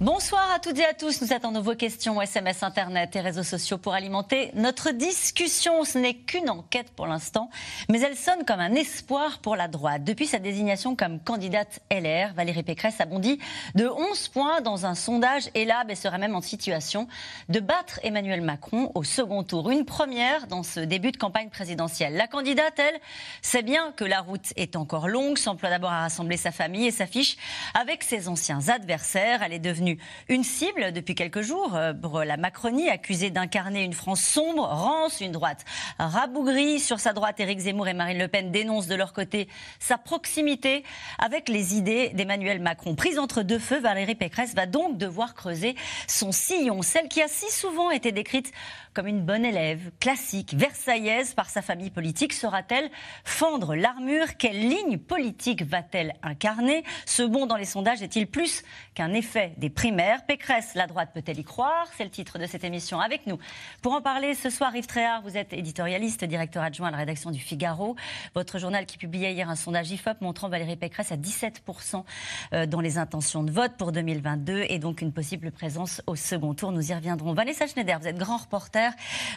Bonsoir à toutes et à tous. Nous attendons vos questions, SMS, Internet et réseaux sociaux pour alimenter notre discussion. Ce n'est qu'une enquête pour l'instant, mais elle sonne comme un espoir pour la droite. Depuis sa désignation comme candidate LR, Valérie Pécresse a bondi de 11 points dans un sondage et là, elle serait même en situation de battre Emmanuel Macron au second tour. Une première dans ce début de campagne présidentielle. La candidate, elle, sait bien que la route est encore longue, s'emploie d'abord à rassembler sa famille et s'affiche avec ses anciens adversaires. Elle est devenue une cible depuis quelques jours euh, la Macronie, accusée d'incarner une France sombre, rance, une droite rabougrie. Sur sa droite, Éric Zemmour et Marine Le Pen dénoncent de leur côté sa proximité avec les idées d'Emmanuel Macron. Prise entre deux feux, Valérie Pécresse va donc devoir creuser son sillon, celle qui a si souvent été décrite comme une bonne élève, classique, versaillaise par sa famille politique. Sera-t-elle fendre l'armure Quelle ligne politique va-t-elle incarner Ce bond dans les sondages est-il plus qu'un effet des primaires Pécresse, la droite peut-elle y croire C'est le titre de cette émission avec nous. Pour en parler ce soir, Yves Tréhard, vous êtes éditorialiste, directeur adjoint à la rédaction du Figaro. Votre journal qui publiait hier un sondage IFOP montrant Valérie Pécresse à 17% euh, dans les intentions de vote pour 2022 et donc une possible présence au second tour. Nous y reviendrons. Vanessa Schneider, vous êtes grand reporter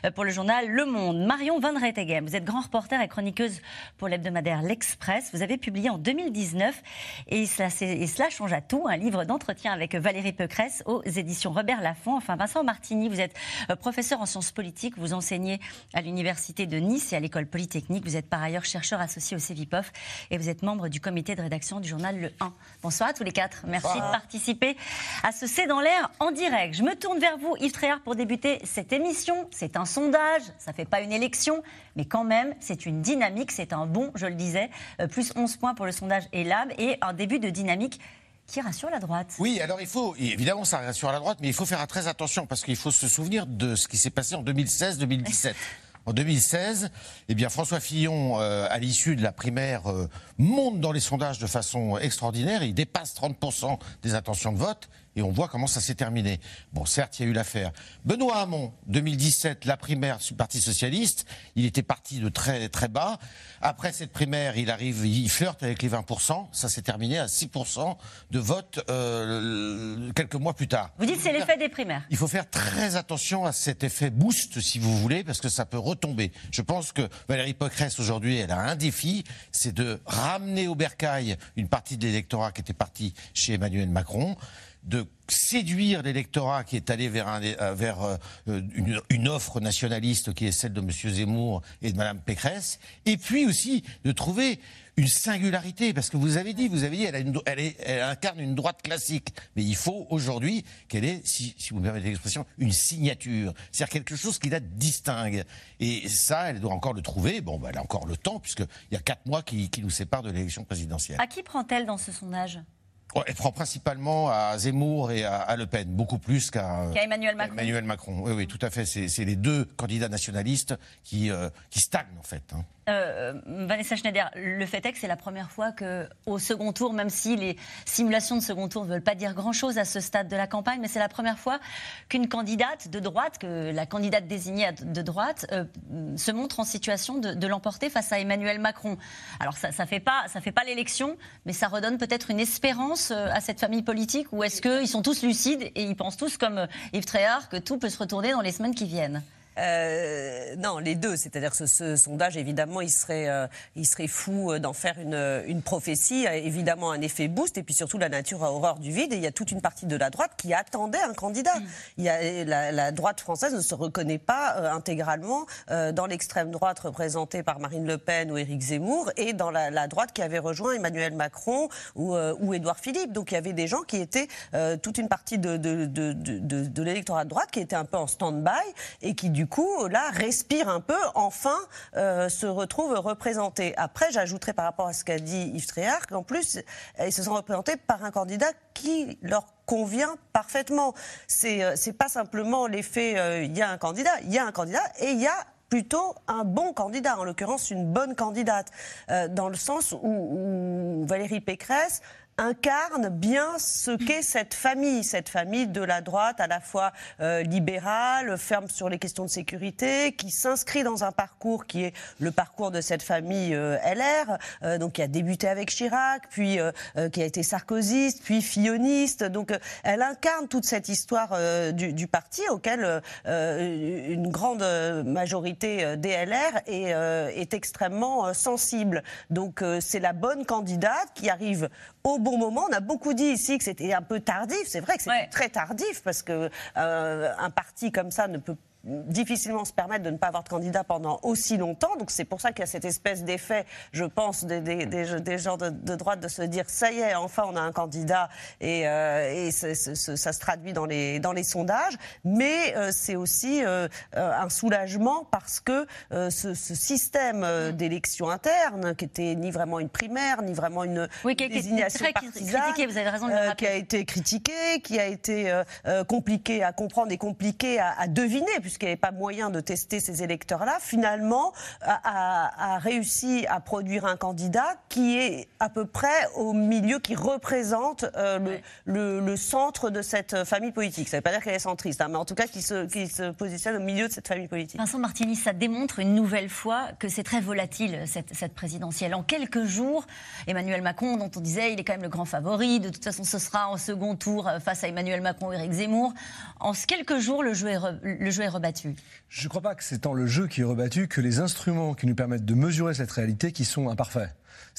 euh, pour le journal Le Monde. Marion Van Rettegem, vous êtes grand reporter et chroniqueuse pour l'hebdomadaire L'Express. Vous avez publié en 2019, et cela, et cela change à tout, un livre d'entretien avec Valérie Pécresse aux éditions Robert Laffont. Enfin, Vincent Martini, vous êtes euh, professeur en sciences politiques, vous enseignez à l'Université de Nice et à l'École Polytechnique. Vous êtes par ailleurs chercheur associé au CEVIPOF et vous êtes membre du comité de rédaction du journal Le 1. Bonsoir à tous les quatre. Merci de participer à ce C'est dans l'air en direct. Je me tourne vers vous, Yves Tréhard, pour débuter cette émission c'est un sondage, ça ne fait pas une élection, mais quand même, c'est une dynamique, c'est un bon, je le disais, euh, plus 11 points pour le sondage ELAB et un début de dynamique qui rassure la droite. Oui, alors il faut, évidemment, ça rassure la droite, mais il faut faire très attention parce qu'il faut se souvenir de ce qui s'est passé en 2016-2017. En 2016, eh bien, François Fillon, euh, à l'issue de la primaire, euh, monte dans les sondages de façon extraordinaire. Il dépasse 30% des intentions de vote et on voit comment ça s'est terminé. Bon, certes, il y a eu l'affaire. Benoît Hamon, 2017, la primaire du Parti Socialiste, il était parti de très très bas. Après cette primaire, il arrive, il flirte avec les 20%, ça s'est terminé à 6% de vote euh, quelques mois plus tard. Vous dites c'est l'effet des primaires. Il faut faire très attention à cet effet boost, si vous voulez, parce que ça peut retomber. Je pense que Valérie Pécresse, aujourd'hui, elle a un défi, c'est de ramener au bercail une partie de l'électorat qui était parti chez Emmanuel Macron de séduire l'électorat qui est allé vers, euh, euh, une, offre nationaliste qui est celle de M. Zemmour et de Mme Pécresse, et puis aussi de trouver une singularité, parce que vous avez dit, vous avez dit, elle, incarne une droite classique, mais il faut aujourd'hui qu'elle ait, si, vous me permettez l'expression, une signature, c'est-à-dire quelque chose qui la distingue. Et ça, elle doit encore le trouver. Bon, ben, elle a encore le temps, puisqu'il y a quatre mois qui, qui nous séparent de l'élection présidentielle. À qui prend-elle dans ce sondage? Elle prend principalement à Zemmour et à, Le Pen, beaucoup plus qu'à Emmanuel Macron. Emmanuel Macron. Oui, oui, tout à fait. C'est les deux candidats nationalistes qui, euh, qui stagnent, en fait. Hein. Euh, Vanessa Schneider, le fait est que c'est la première fois qu'au second tour, même si les simulations de second tour ne veulent pas dire grand-chose à ce stade de la campagne, mais c'est la première fois qu'une candidate de droite, que la candidate désignée de droite, euh, se montre en situation de, l'emporter face à Emmanuel Macron. Alors ça ne fait pas, pas l'élection, mais ça redonne peut-être une espérance euh, à cette famille politique, ou est-ce qu'ils sont tous lucides et ils pensent tous comme Yves Tréhard que tout peut se retourner dans les semaines qui viennent? Euh, non, les deux. C'est-à-dire que ce, sondage, évidemment, il serait, euh, il serait fou euh, d'en faire une, une prophétie. Évidemment, un effet boost. Et puis surtout, la nature a horreur du vide. Et il y a toute une partie de la droite qui attendait un candidat. Mm. Il y a, la, la, droite française ne se reconnaît pas euh, intégralement dans l'extrême droite représentée par Marine Le Pen ou Éric Zemmour et dans la, la droite qui avait rejoint Emmanuel Macron ou, ou Édouard Philippe. Donc il y avait des gens qui étaient, toute une partie de, de, de, de, de l'électorat de droite qui était un peu en stand-by et qui, du du coup, là, respire un peu, enfin, euh, se retrouve représenté. Après, j'ajouterai par rapport à ce qu'a dit Yves Tréhard qu'en plus, ils se sont représentés par un candidat qui leur convient parfaitement. C'est euh, c'est pas simplement l'effet euh, il y a un candidat, il y a un candidat et il y a plutôt un bon candidat, en l'occurrence une bonne candidate, dans le sens où, où Valérie Pécresse incarne bien ce qu'est cette famille, cette famille de la droite à la fois euh, libérale, ferme sur les questions de sécurité, qui s'inscrit dans un parcours qui est le parcours de cette famille euh, LR, euh, donc qui a débuté avec Chirac, puis qui a été sarkozyste, puis filloniste. Donc elle incarne toute cette histoire du, du, parti auquel une grande majorité DLR est, est extrêmement sensible. Donc c'est la bonne candidate qui arrive au bon moment. On a beaucoup dit ici que c'était un peu tardif. C'est vrai que c'était très tardif parce que euh, un parti comme ça ne peut difficilement se permettre de ne pas avoir de candidat pendant aussi longtemps. Donc c'est pour ça qu'il y a cette espèce d'effet, je pense, des, des, des, gens de, droite de se dire ça y est, enfin on a un candidat et, euh, et ça se traduit dans les, dans les sondages. Mais euh, c'est aussi euh, un soulagement parce que ce, ce, système mm. d'élection interne, qui était ni vraiment une primaire, ni vraiment une désignation partisane, vous avez raison qui a été critiqué, qui a été compliqué à comprendre et compliqué à, à deviner, puisqu'il n'y avait pas moyen de tester ces électeurs-là, finalement a, réussi à produire un candidat qui est à peu près au milieu, qui représente euh, le, centre de cette famille politique. Ça ne veut pas dire qu'elle est centriste, hein, mais en tout cas qui se, qui se positionne au milieu de cette famille politique. Vincent Martini, ça démontre une nouvelle fois que c'est très volatile, cette, cette présidentielle. En quelques jours, Emmanuel Macron, dont on disait il est quand même le grand favori, de toute façon ce sera en second tour euh, face à Emmanuel Macron et Éric Zemmour, en quelques jours, le jeu est, le jeu est je ne crois pas que c'est tant le jeu qui est rebattu que les instruments qui nous permettent de mesurer cette réalité qui sont imparfaits.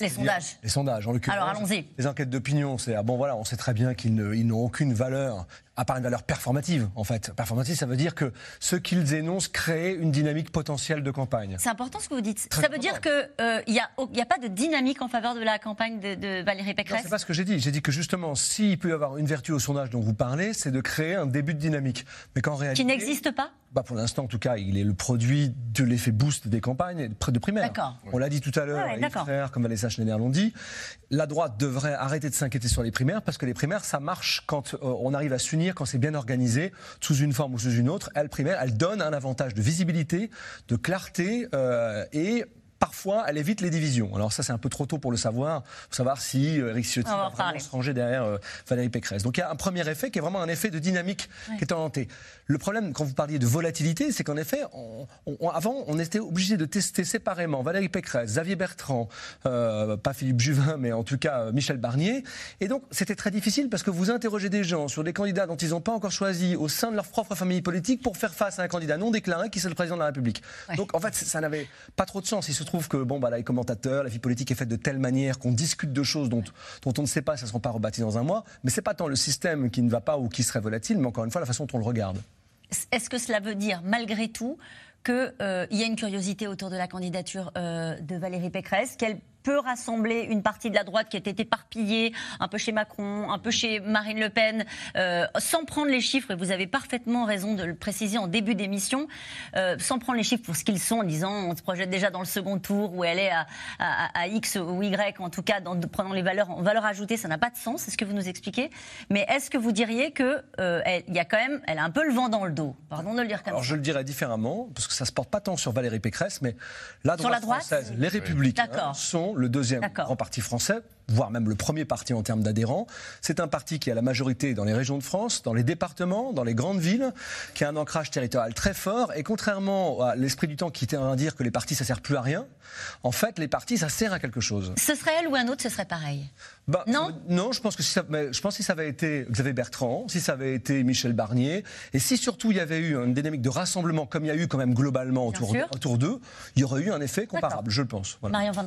Les sondages. Les sondages, en l'occurrence. Alors allons-y. Les enquêtes d'opinion, c'est ah bon voilà, on sait très bien qu'ils n'ont aucune valeur à part une valeur performative, en fait. Performative, ça veut dire que ce qu'ils énoncent crée une dynamique potentielle de campagne. C'est important ce que vous dites. ça veut dire qu'il n'y euh, a, a, pas de dynamique en faveur de la campagne de, Valérie Pécresse C'est pas ce que j'ai dit. J'ai dit que justement, s'il peut y avoir une vertu au sondage dont vous parlez, c'est de créer un début de dynamique. Mais qu'en réalité. Qui n'existe pas bah pour l'instant, en tout cas, il est le produit de l'effet boost des campagnes de primaire. On l'a dit tout à l'heure, ah ouais, comme Vanessa Schneider l'ont dit. La droite devrait arrêter de s'inquiéter sur les primaires parce que les primaires, ça marche quand euh, on arrive à s'unir, quand c'est bien organisé, sous une forme ou sous une autre. Elle, primaire, elle donne un avantage de visibilité, de clarté euh, et parfois, elle évite les divisions. Alors ça, c'est un peu trop tôt pour le savoir, pour savoir si euh, Eric Ciotti va, vraiment se ranger derrière euh, Valérie Pécresse. Donc il y a un premier effet qui est vraiment un effet de dynamique qui est orienté. Le problème, quand vous parliez de volatilité, c'est qu'en effet, avant, on était obligé de tester séparément Valérie Pécresse, Xavier Bertrand, euh, pas Philippe Juvin, mais en tout cas Michel Barnier. Et donc, c'était très difficile parce que vous interrogez des gens sur des candidats dont ils n'ont pas encore choisi au sein de leur propre famille politique pour faire face à un candidat non déclaré qui est le président de la République. Donc, en fait, ça n'avait pas trop de sens. Il se trouve trouve que bon, bah, les commentateurs, la vie politique est faite de telle manière qu'on discute de choses dont, on ne sait pas si elles ne seront pas rebâties dans un mois. Mais c'est pas tant le système qui ne va pas ou qui serait volatile, mais encore une fois, la façon dont on le regarde. Est-ce que cela veut dire, malgré tout, qu'il euh, y a une curiosité autour de la candidature euh, de Valérie Pécresse, peut rassembler une partie de la droite qui était éparpillée, un peu chez Macron, un peu chez Marine Le Pen, euh, sans prendre les chiffres, et vous avez parfaitement raison de le préciser en début d'émission, euh, sans prendre les chiffres pour ce qu'ils sont, en disant on se projette déjà dans le second tour où elle est à, à, X ou Y, en tout cas, dans, prenant les valeurs en valeur ajoutée, ça n'a pas de sens, c'est ce que vous nous expliquez. Mais est-ce que vous diriez qu'il euh, y a quand même, elle a un peu le vent dans le dos? Pardon de le dire comme Alors je le dirais différemment, parce que ça se porte pas tant sur Valérie Pécresse, mais la droite, la droite française, les républicains sont le deuxième grand parti français voire même le premier parti en termes d'adhérents. C'est un parti qui a la majorité dans les régions de France, dans les départements, dans les grandes villes, qui a un ancrage territorial très fort. Et contrairement à l'esprit du temps qui tient à dire que les partis, ça sert plus à rien, en fait, les partis, ça sert à quelque chose. Ce serait elle ou un autre, ce serait pareil? Bah, non? Non, je pense que si ça, je pense que si ça avait été Xavier Bertrand, si ça avait été Michel Barnier, et si surtout il y avait eu une dynamique de rassemblement, comme il y a eu quand même globalement autour, autour d'eux, il y aurait eu un effet comparable, je le pense. Voilà. Marion Van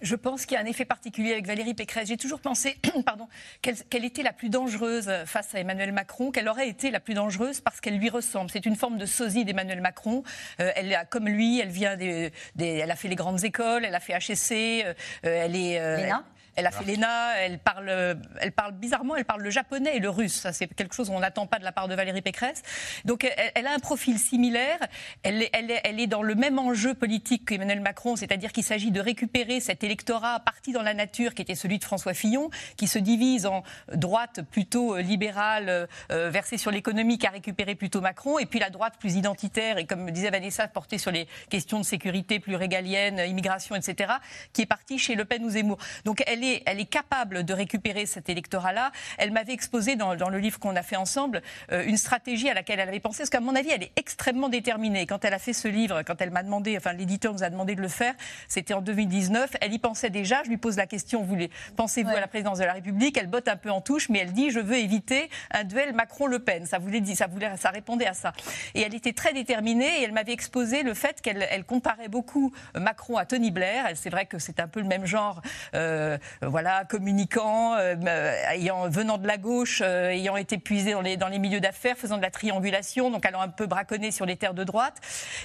Je pense qu'il y a un effet particulier avec Valérie Pécresse. J'ai toujours pensé pardon, qu'elle était la plus dangereuse face à Emmanuel Macron, qu'elle aurait été la plus dangereuse parce qu'elle lui ressemble. C'est une forme de sosie d'Emmanuel Macron. Euh, elle a, comme lui, elle vient elle a fait les grandes écoles, elle a fait HSC, euh, elle est. Euh, elle a fait l'ENA, elle parle, elle parle bizarrement, elle parle le japonais et le russe. Ça, c'est quelque chose qu'on n'attend pas de la part de Valérie Pécresse. Donc, elle, a un profil similaire. Elle, elle, elle, est dans le même enjeu politique qu'Emmanuel Macron, c'est-à-dire qu'il s'agit de récupérer cet électorat parti dans la nature qui était celui de François Fillon, qui se divise en droite plutôt libérale, euh, versée sur l'économie, qui a récupéré plutôt Macron, et puis la droite plus identitaire et, comme disait Vanessa, portée sur les questions de sécurité plus régaliennes, immigration, etc., qui est partie chez Le Pen ou Zemmour. Donc, elle est, elle est capable de récupérer cet électorat-là. Elle m'avait exposé dans, le livre qu'on a fait ensemble euh, une stratégie à laquelle elle avait pensé, parce qu'à mon avis, elle est extrêmement déterminée. Quand elle a fait ce livre, quand elle m'a demandé, enfin l'éditeur nous a demandé de le faire, c'était en 2019, elle y pensait déjà. Je lui pose la question, vous pensez-vous à la présidence de la République? Elle botte un peu en touche, mais elle dit, je veux éviter un duel Macron-Le Pen. Ça voulait dire, ça voulait, ça répondait à ça. Et elle était très déterminée et elle m'avait exposé le fait qu'elle elle comparait beaucoup Macron à Tony Blair. C'est vrai que c'est un peu le même genre, euh, voilà, communicant, euh, ayant, venant de la gauche, euh, ayant été puisé dans les, milieux d'affaires, faisant de la triangulation, donc allant un peu braconner sur les terres de droite.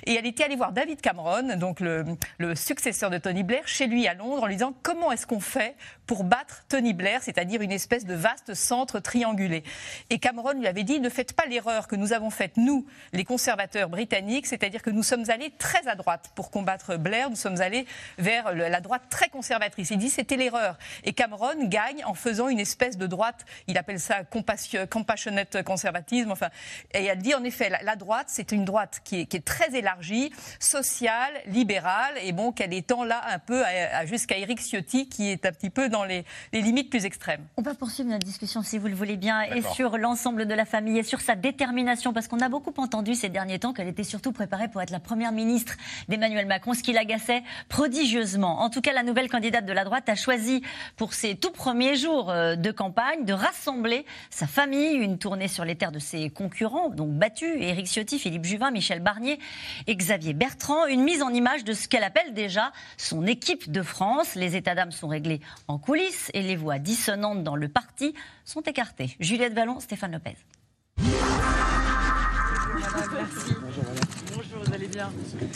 Et elle était allée voir David Cameron, donc le, le successeur de Tony Blair, chez lui à Londres, en lui disant comment est-ce qu'on fait pour battre Tony Blair, c'est-à-dire une espèce de vaste centre triangulé. Et Cameron lui avait dit ne faites pas l'erreur que nous avons faite, nous, les conservateurs britanniques, c'est-à-dire que nous sommes allés très à droite pour combattre Blair, nous sommes allés vers la droite très conservatrice. Il dit c'était l'erreur. Et Cameron gagne en faisant une espèce de droite, il appelle ça compassionate conservatisme. Enfin, et elle dit en effet, la, droite, c'est une droite qui est, très élargie, sociale, libérale, et bon, qu'elle étend là un peu jusqu'à Eric Ciotti, qui est un petit peu dans les, limites plus extrêmes. On va poursuivre notre discussion, si vous le voulez bien, et sur l'ensemble de la famille, et sur sa détermination, parce qu'on a beaucoup entendu ces derniers temps qu'elle était surtout préparée pour être la première ministre d'Emmanuel Macron, ce qui l'agaçait prodigieusement. En tout cas, la nouvelle candidate de la droite a choisi, pour ses tout premiers jours euh, de campagne, de rassembler sa famille, une tournée sur les terres de ses concurrents, donc battus, Éric Ciotti, Philippe Juvin, Michel Barnier et Xavier Bertrand, une mise en image de ce qu'elle appelle déjà son équipe de France. Les états d'âme sont réglés en coulisses et les voix dissonantes dans le parti sont écartées. Juliette Vallon, Stéphane Lopez.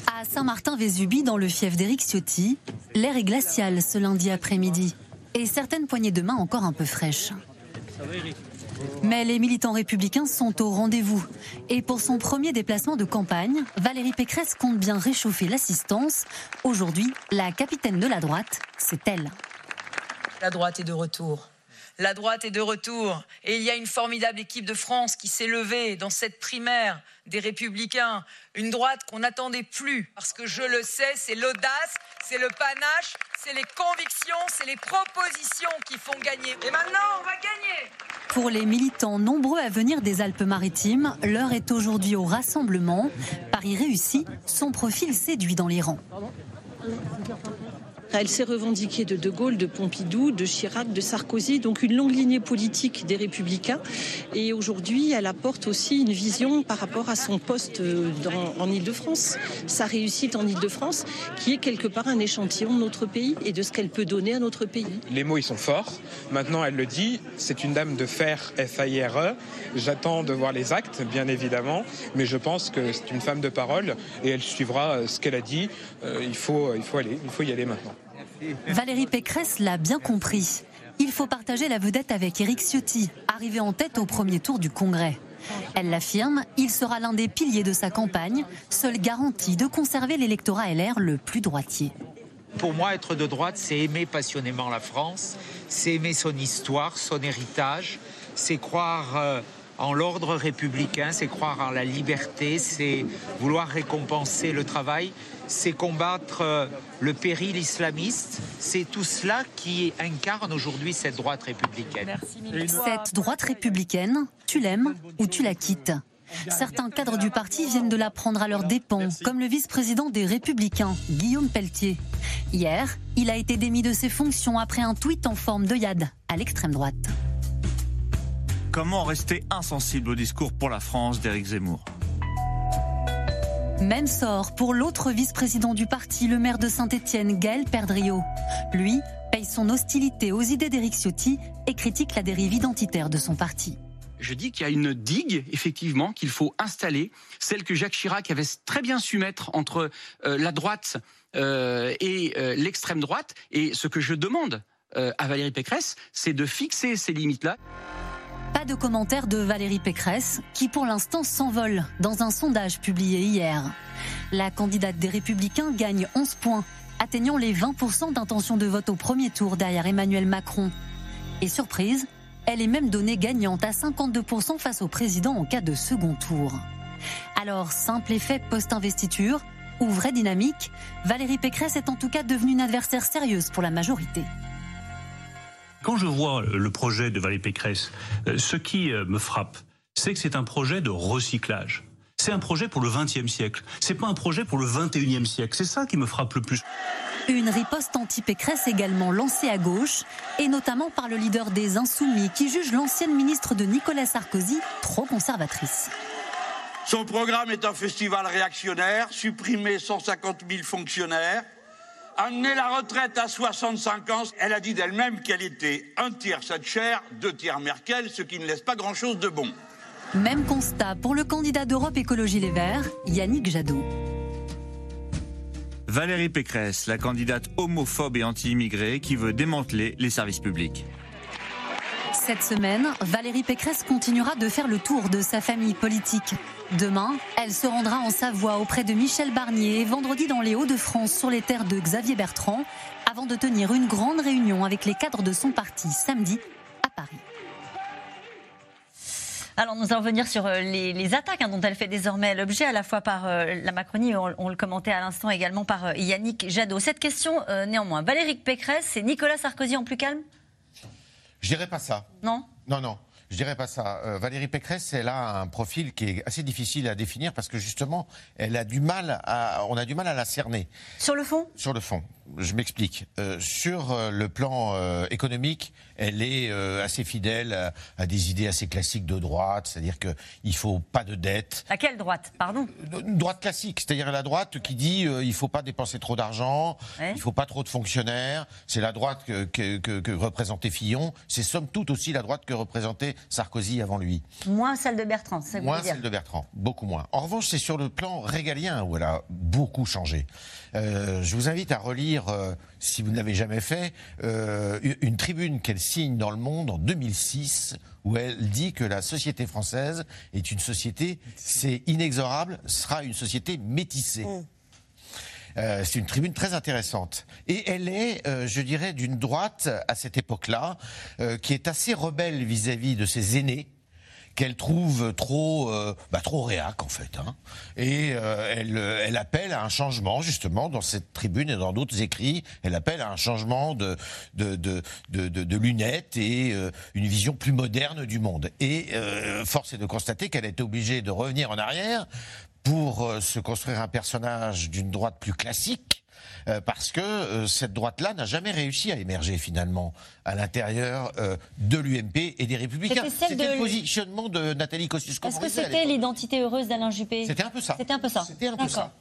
À Saint-Martin-Vésubie, dans le fief d'Éric Ciotti, l'air est glacial ce lundi après-midi et certaines poignées de main encore un peu fraîches. Mais les militants républicains sont au rendez-vous. Et pour son premier déplacement de campagne, Valérie Pécresse compte bien réchauffer l'assistance. Aujourd'hui, la capitaine de la droite, c'est elle. La droite est de retour. La droite est de retour et il y a une formidable équipe de France qui s'est levée dans cette primaire des Républicains. Une droite qu'on n'attendait plus parce que je le sais, c'est l'audace, c'est le panache, c'est les convictions, c'est les propositions qui font gagner. Et maintenant, on va gagner Pour les militants nombreux à venir des Alpes-Maritimes, l'heure est aujourd'hui au rassemblement. Paris réussit, son profil séduit dans les rangs. Elle s'est revendiquée de De Gaulle, de Pompidou, de Chirac, de Sarkozy, donc une longue lignée politique des Républicains. Et aujourd'hui, elle apporte aussi une vision par rapport à son poste en Ile-de-France, sa réussite en Ile-de-France, qui est quelque part un échantillon de notre pays et de ce qu'elle peut donner à notre pays. Les mots, ils sont forts. Maintenant, elle le dit, c'est une dame de fer, F-A-I-R-E. J'attends de voir les actes, bien évidemment, mais je pense que c'est une femme de parole et elle suivra euh, ce qu'elle a dit. Euh, il, faut, il faut y aller maintenant. Valérie Pécresse l'a bien compris. Il faut partager la vedette avec Éric Ciotti, arrivé en tête au premier tour du Congrès. Elle l'affirme, il sera l'un des piliers de sa campagne, seule garantie de conserver l'électorat LR le plus droitier. Pour moi, être de droite, c'est aimer passionnément la France, c'est aimer son histoire, son héritage, c'est croire euh, en l'ordre républicain, c'est croire en la liberté, c'est vouloir récompenser le travail, c'est combattre euh, le péril islamiste. C'est tout cela qui incarne aujourd'hui cette droite républicaine. Cette droite républicaine, tu l'aimes ou tu la quittes Certains cadres du parti viennent de la prendre à leurs dépens, comme le vice-président des Républicains, Guillaume Pelletier. Hier, il a été démis de ses fonctions après un tweet en forme de yad à l'extrême droite. Comment rester insensible au discours pour la France d'Éric Zemmour même sort pour l'autre vice-président du parti, le maire de Saint-Étienne, Gaël Perdriau. Lui paye son hostilité aux idées d'Éric Ciotti et critique la dérive identitaire de son parti. Je dis qu'il y a une digue, effectivement, qu'il faut installer, celle que Jacques Chirac avait très bien su mettre entre euh, la droite euh, et euh, l'extrême droite. Et ce que je demande à Valérie Pécresse, c'est de fixer ces limites-là. Pas de commentaire de Valérie Pécresse, qui pour l'instant s'envole dans un sondage publié hier. La candidate des Républicains gagne 11 points, atteignant les 20% d'intention de vote au premier tour derrière Emmanuel Macron. Et surprise, elle est même donnée gagnante à 52% face au président en cas de second tour. Alors, simple effet post-investiture ou vraie dynamique, Valérie Pécresse est en tout cas devenue une adversaire sérieuse pour la majorité. Quand je vois le projet de Valérie Pécresse, ce qui me frappe, c'est que c'est un projet de recyclage. C'est un projet pour le XXe siècle. C'est pas un projet pour le XXIe siècle. C'est ça qui me frappe le plus. Une riposte anti-Pécresse également lancée à gauche, et notamment par le leader des Insoumis, qui juge l'ancienne ministre de Nicolas Sarkozy trop conservatrice. Son programme est un festival réactionnaire, supprimer 150 000 fonctionnaires, amener la retraite à 65 ans. Elle a dit d'elle-même qu'elle était un tiers Thatcher, deux tiers Merkel, ce qui ne laisse pas grand-chose de bon. Même constat pour le candidat d'Europe Écologie Les Verts, Yannick Jadot. Valérie Pécresse, la candidate homophobe et anti-immigrée qui veut démanteler les services publics. Cette semaine, Valérie Pécresse continuera de faire le tour de sa famille politique. Demain, elle se rendra en Savoie auprès de Michel Barnier et vendredi dans les Hauts-de-France sur les terres de Xavier Bertrand, avant de tenir une grande réunion avec les cadres de son parti samedi à Paris. Alors nous allons venir sur euh, les, attaques hein, dont elle fait désormais l'objet, à la fois par euh, la Macronie, on, le commentait à l'instant également par euh, Yannick Jadot. Cette question, néanmoins, Valérie Pécresse, c'est Nicolas Sarkozy en plus calme? Je dirais pas ça. Non Non, non. Je dirais pas ça. Valérie Pécresse, elle a un profil qui est assez difficile à définir parce que justement, elle a du mal à, on a du mal à la cerner. Sur le fond? Sur le fond. Je m'explique. sur le plan économique, elle est euh, assez fidèle à, des idées assez classiques de droite, c'est-à-dire qu'il ne faut pas de dette. À quelle droite? Pardon? Une droite classique, c'est-à-dire la droite qui dit euh, il ne faut pas dépenser trop d'argent, il ne faut pas trop de fonctionnaires. C'est la droite que, que, représentait Fillon. C'est somme toute aussi la droite que représentait Sarkozy avant lui. Moins celle de Bertrand, c'est Moins celle de Bertrand, beaucoup moins. En revanche, c'est sur le plan régalien où elle a beaucoup changé. Euh, je vous invite à relire, si vous ne l'avez jamais fait, une tribune qu'elle signe dans Le Monde en 2006 où elle dit que la société française est une société, c'est inexorable, sera une société métissée. Mm. Euh, c'est une tribune très intéressante. Et elle est, euh, je dirais, d'une droite à cette époque-là, euh, qui est assez rebelle vis-à-vis de ses aînés, qu'elle trouve trop, euh, bah, trop réac en fait. Hein. Et euh, elle, elle appelle à un changement justement dans cette tribune et dans d'autres écrits. Elle appelle à un changement de de, de, de, de lunettes et euh, une vision plus moderne du monde. Et force est de constater qu'elle est obligée de revenir en arrière pour se construire un personnage d'une droite plus classique euh, parce que euh, cette droite-là n'a jamais réussi à émerger finalement à l'intérieur euh, de l'UMP et des Républicains. C'était le positionnement de Nathalie Kosciusko. Est-ce que c'était l'identité heureuse d'Alain Juppé? C'était un peu ça. C'était un peu ça. C'était un peu ça.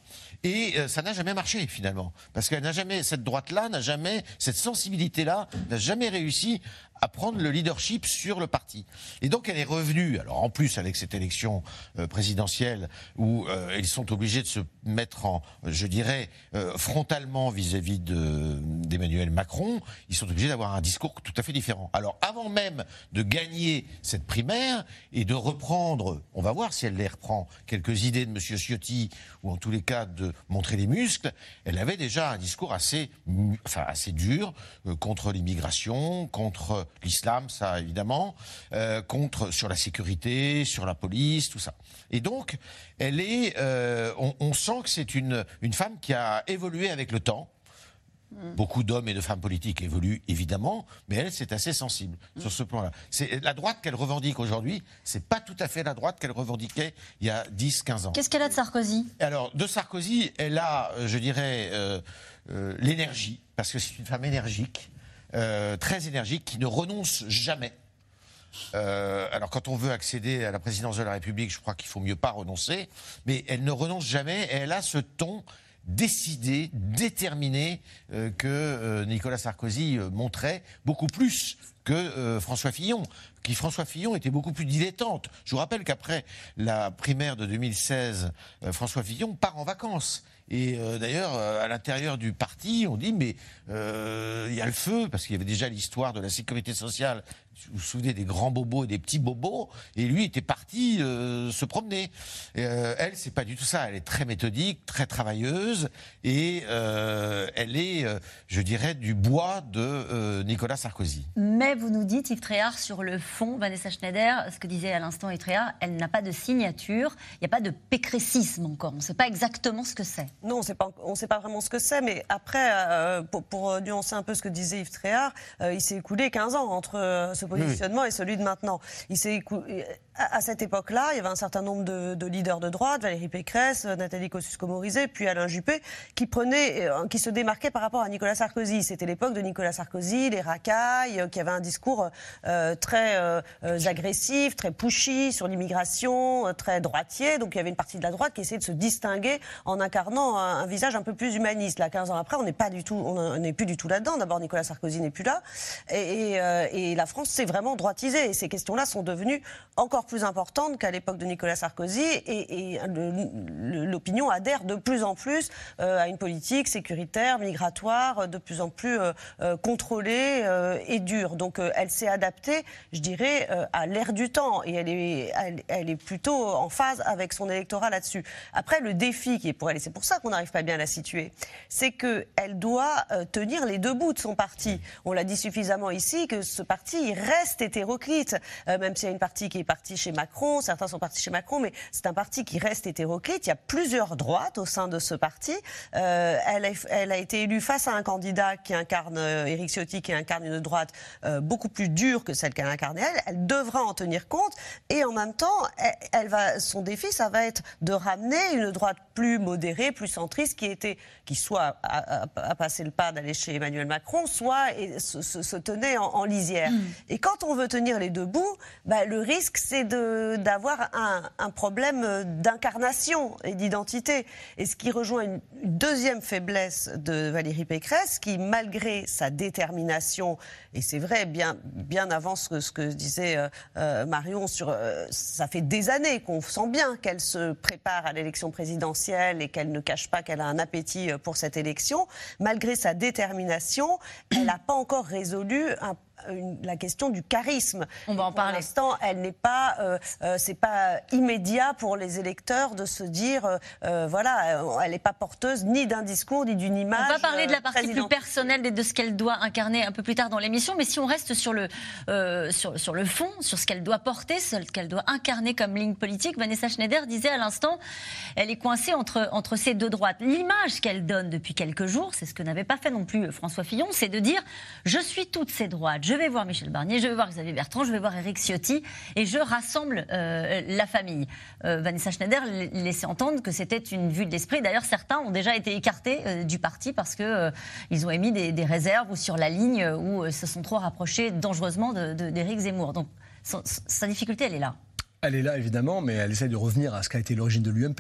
Et ça n'a jamais marché finalement, parce qu'elle n'a jamais cette droite-là n'a jamais cette sensibilité-là n'a jamais réussi à prendre le leadership sur le parti. Et donc elle est revenue, alors en plus avec cette élection euh, présidentielle où euh, ils sont obligés de se mettre en, je dirais, euh, frontalement vis-à-vis d'Emmanuel Macron, ils sont obligés d'avoir un discours tout à fait différent. Alors avant même de gagner cette primaire et de reprendre, on va voir si elle les reprend, quelques idées de M. Ciotti, ou en tous les cas de montrer les muscles, elle avait déjà un discours assez, enfin, assez dur contre l'immigration, contre l'islam, ça évidemment, euh, contre sur la sécurité, sur la police, tout ça. Et donc, elle est, euh, on, sent que c'est une, une femme qui a évolué avec le temps. Mm. Beaucoup d'hommes et de femmes politiques évoluent évidemment, mais elle, c'est assez sensible sur ce plan-là. C'est la droite qu'elle revendique aujourd'hui, c'est pas tout à fait la droite qu'elle revendiquait il y a 10-15 ans. Qu'est-ce qu'elle a de Sarkozy? Alors, de Sarkozy, elle a, euh, je dirais, l'énergie, parce que c'est une femme énergique. Euh, très énergique, qui ne renonce jamais. Euh, alors quand on veut accéder à la présidence de la République, je crois qu'il faut mieux pas renoncer, mais elle ne renonce jamais et elle a ce ton décidé, déterminé euh, que Nicolas Sarkozy montrait beaucoup plus que François Fillon, qui François Fillon était beaucoup plus dilettante. Je vous rappelle qu'après la primaire de 2016, François Fillon part en vacances. Et euh, d'ailleurs, euh, à l'intérieur du parti, on dit mais euh, il y a le feu parce qu'il y avait déjà l'histoire de la sécurité sociale vous vous souvenez des grands bobos et des petits bobos, et lui était parti euh, se promener. Euh, elle, c'est pas du tout ça. Elle est très méthodique, très travailleuse, et euh, elle est, je dirais, du bois de Nicolas Sarkozy. Mais vous nous dites, Yves Tréhard, sur le fond, Vanessa Schneider, ce que disait à l'instant Yves Tréhard, elle n'a pas de signature, il n'y a pas de pécrécisme encore. On ne sait pas exactement ce que c'est. Non, on ne sait pas vraiment ce que c'est, mais après, pour, pour, nuancer un peu ce que disait Yves Tréhard, il s'est écoulé 15 ans entre ce positionnement et celui de maintenant. Il s'est à cette époque-là, il y avait un certain nombre de, leaders de droite, Valérie Pécresse, Nathalie Kosciusko-Morizet, puis Alain Juppé, qui prenaient, euh, qui se démarquaient par rapport à Nicolas Sarkozy. C'était l'époque de Nicolas Sarkozy, les racailles, euh, qui avait un discours euh, très agressif, très pushy sur l'immigration, très droitier. Donc il y avait une partie de la droite qui essayait de se distinguer en incarnant un, visage un peu plus humaniste. Là, 15 ans après, on n'est pas du tout, on n'est plus du tout là-dedans. D'abord, Nicolas Sarkozy n'est plus là, et, et la France s'est vraiment droitisée. Et ces questions-là sont devenues encore plus importante qu'à l'époque de Nicolas Sarkozy et, l'opinion adhère de plus en plus euh, à une politique sécuritaire, migratoire, de plus en plus euh, euh, contrôlée et dure. Donc elle s'est adaptée, je dirais, à l'ère du temps et elle est, elle, est plutôt en phase avec son électorat là-dessus. Après, le défi qui est pour elle, et c'est pour ça qu'on n'arrive pas bien à la situer, c'est qu'elle doit tenir les deux bouts de son parti. On l'a dit suffisamment ici que ce parti reste hétéroclite, même s'il y a une partie qui est partie chez Macron, certains sont partis chez Macron, mais c'est un parti qui reste hétéroclite. Il y a plusieurs droites au sein de ce parti. Euh, elle, a, elle, a, été élue face à un candidat qui incarne, euh, Éric Ciotti, qui incarne une droite euh, beaucoup plus dure que celle qu'elle incarne elle. Elle devra en tenir compte et en même temps, elle, va, son défi, ça va être de ramener une droite plus modérée, plus centriste, qui était, qui soit a, passé le pas d'aller chez Emmanuel Macron, soit et, se, tenait en, lisière. Hmm. Et quand on veut tenir les deux bouts, bah, le risque, c'est d'avoir un, problème d'incarnation et d'identité. Et ce qui rejoint une, deuxième faiblesse de Valérie Pécresse, qui, malgré sa détermination, et c'est vrai, bien, bien avant ce que, disait euh, euh, Marion, sur, euh, ça fait des années qu'on sent bien qu'elle se prépare à l'élection présidentielle et qu'elle ne cache pas qu'elle a un appétit pour cette élection. Malgré sa détermination, elle n'a pas encore résolu un la question du charisme. On va en parler. Pour l'instant, elle n'est pas, euh, euh, c'est pas immédiat pour les électeurs de se dire, euh, voilà, elle n'est pas porteuse ni d'un discours ni d'une image. On va parler de la partie plus personnelle et de ce qu'elle doit incarner un peu plus tard dans l'émission, mais si on reste sur le sur, sur, le fond, sur ce qu'elle doit porter, ce qu'elle doit incarner comme ligne politique, Vanessa Schneider disait à l'instant, elle est coincée entre entre ces deux droites. L'image qu'elle donne depuis quelques jours, c'est ce que n'avait pas fait non plus François Fillon, c'est de dire, je suis toutes ces droites je vais voir Michel Barnier, je vais voir Xavier Bertrand, je vais voir Eric Ciotti et je rassemble euh, la famille. Euh, Vanessa Schneider laissait entendre que c'était une vue de l'esprit. D'ailleurs, certains ont déjà été écartés euh, du parti parce qu'ils ils ont émis des, réserves ou sur la ligne où se sont trop rapprochés dangereusement d'Éric Zemmour. Donc, sa difficulté, elle est là. Elle est là, évidemment, mais elle essaie de revenir à ce qu'a été l'origine de l'UMP.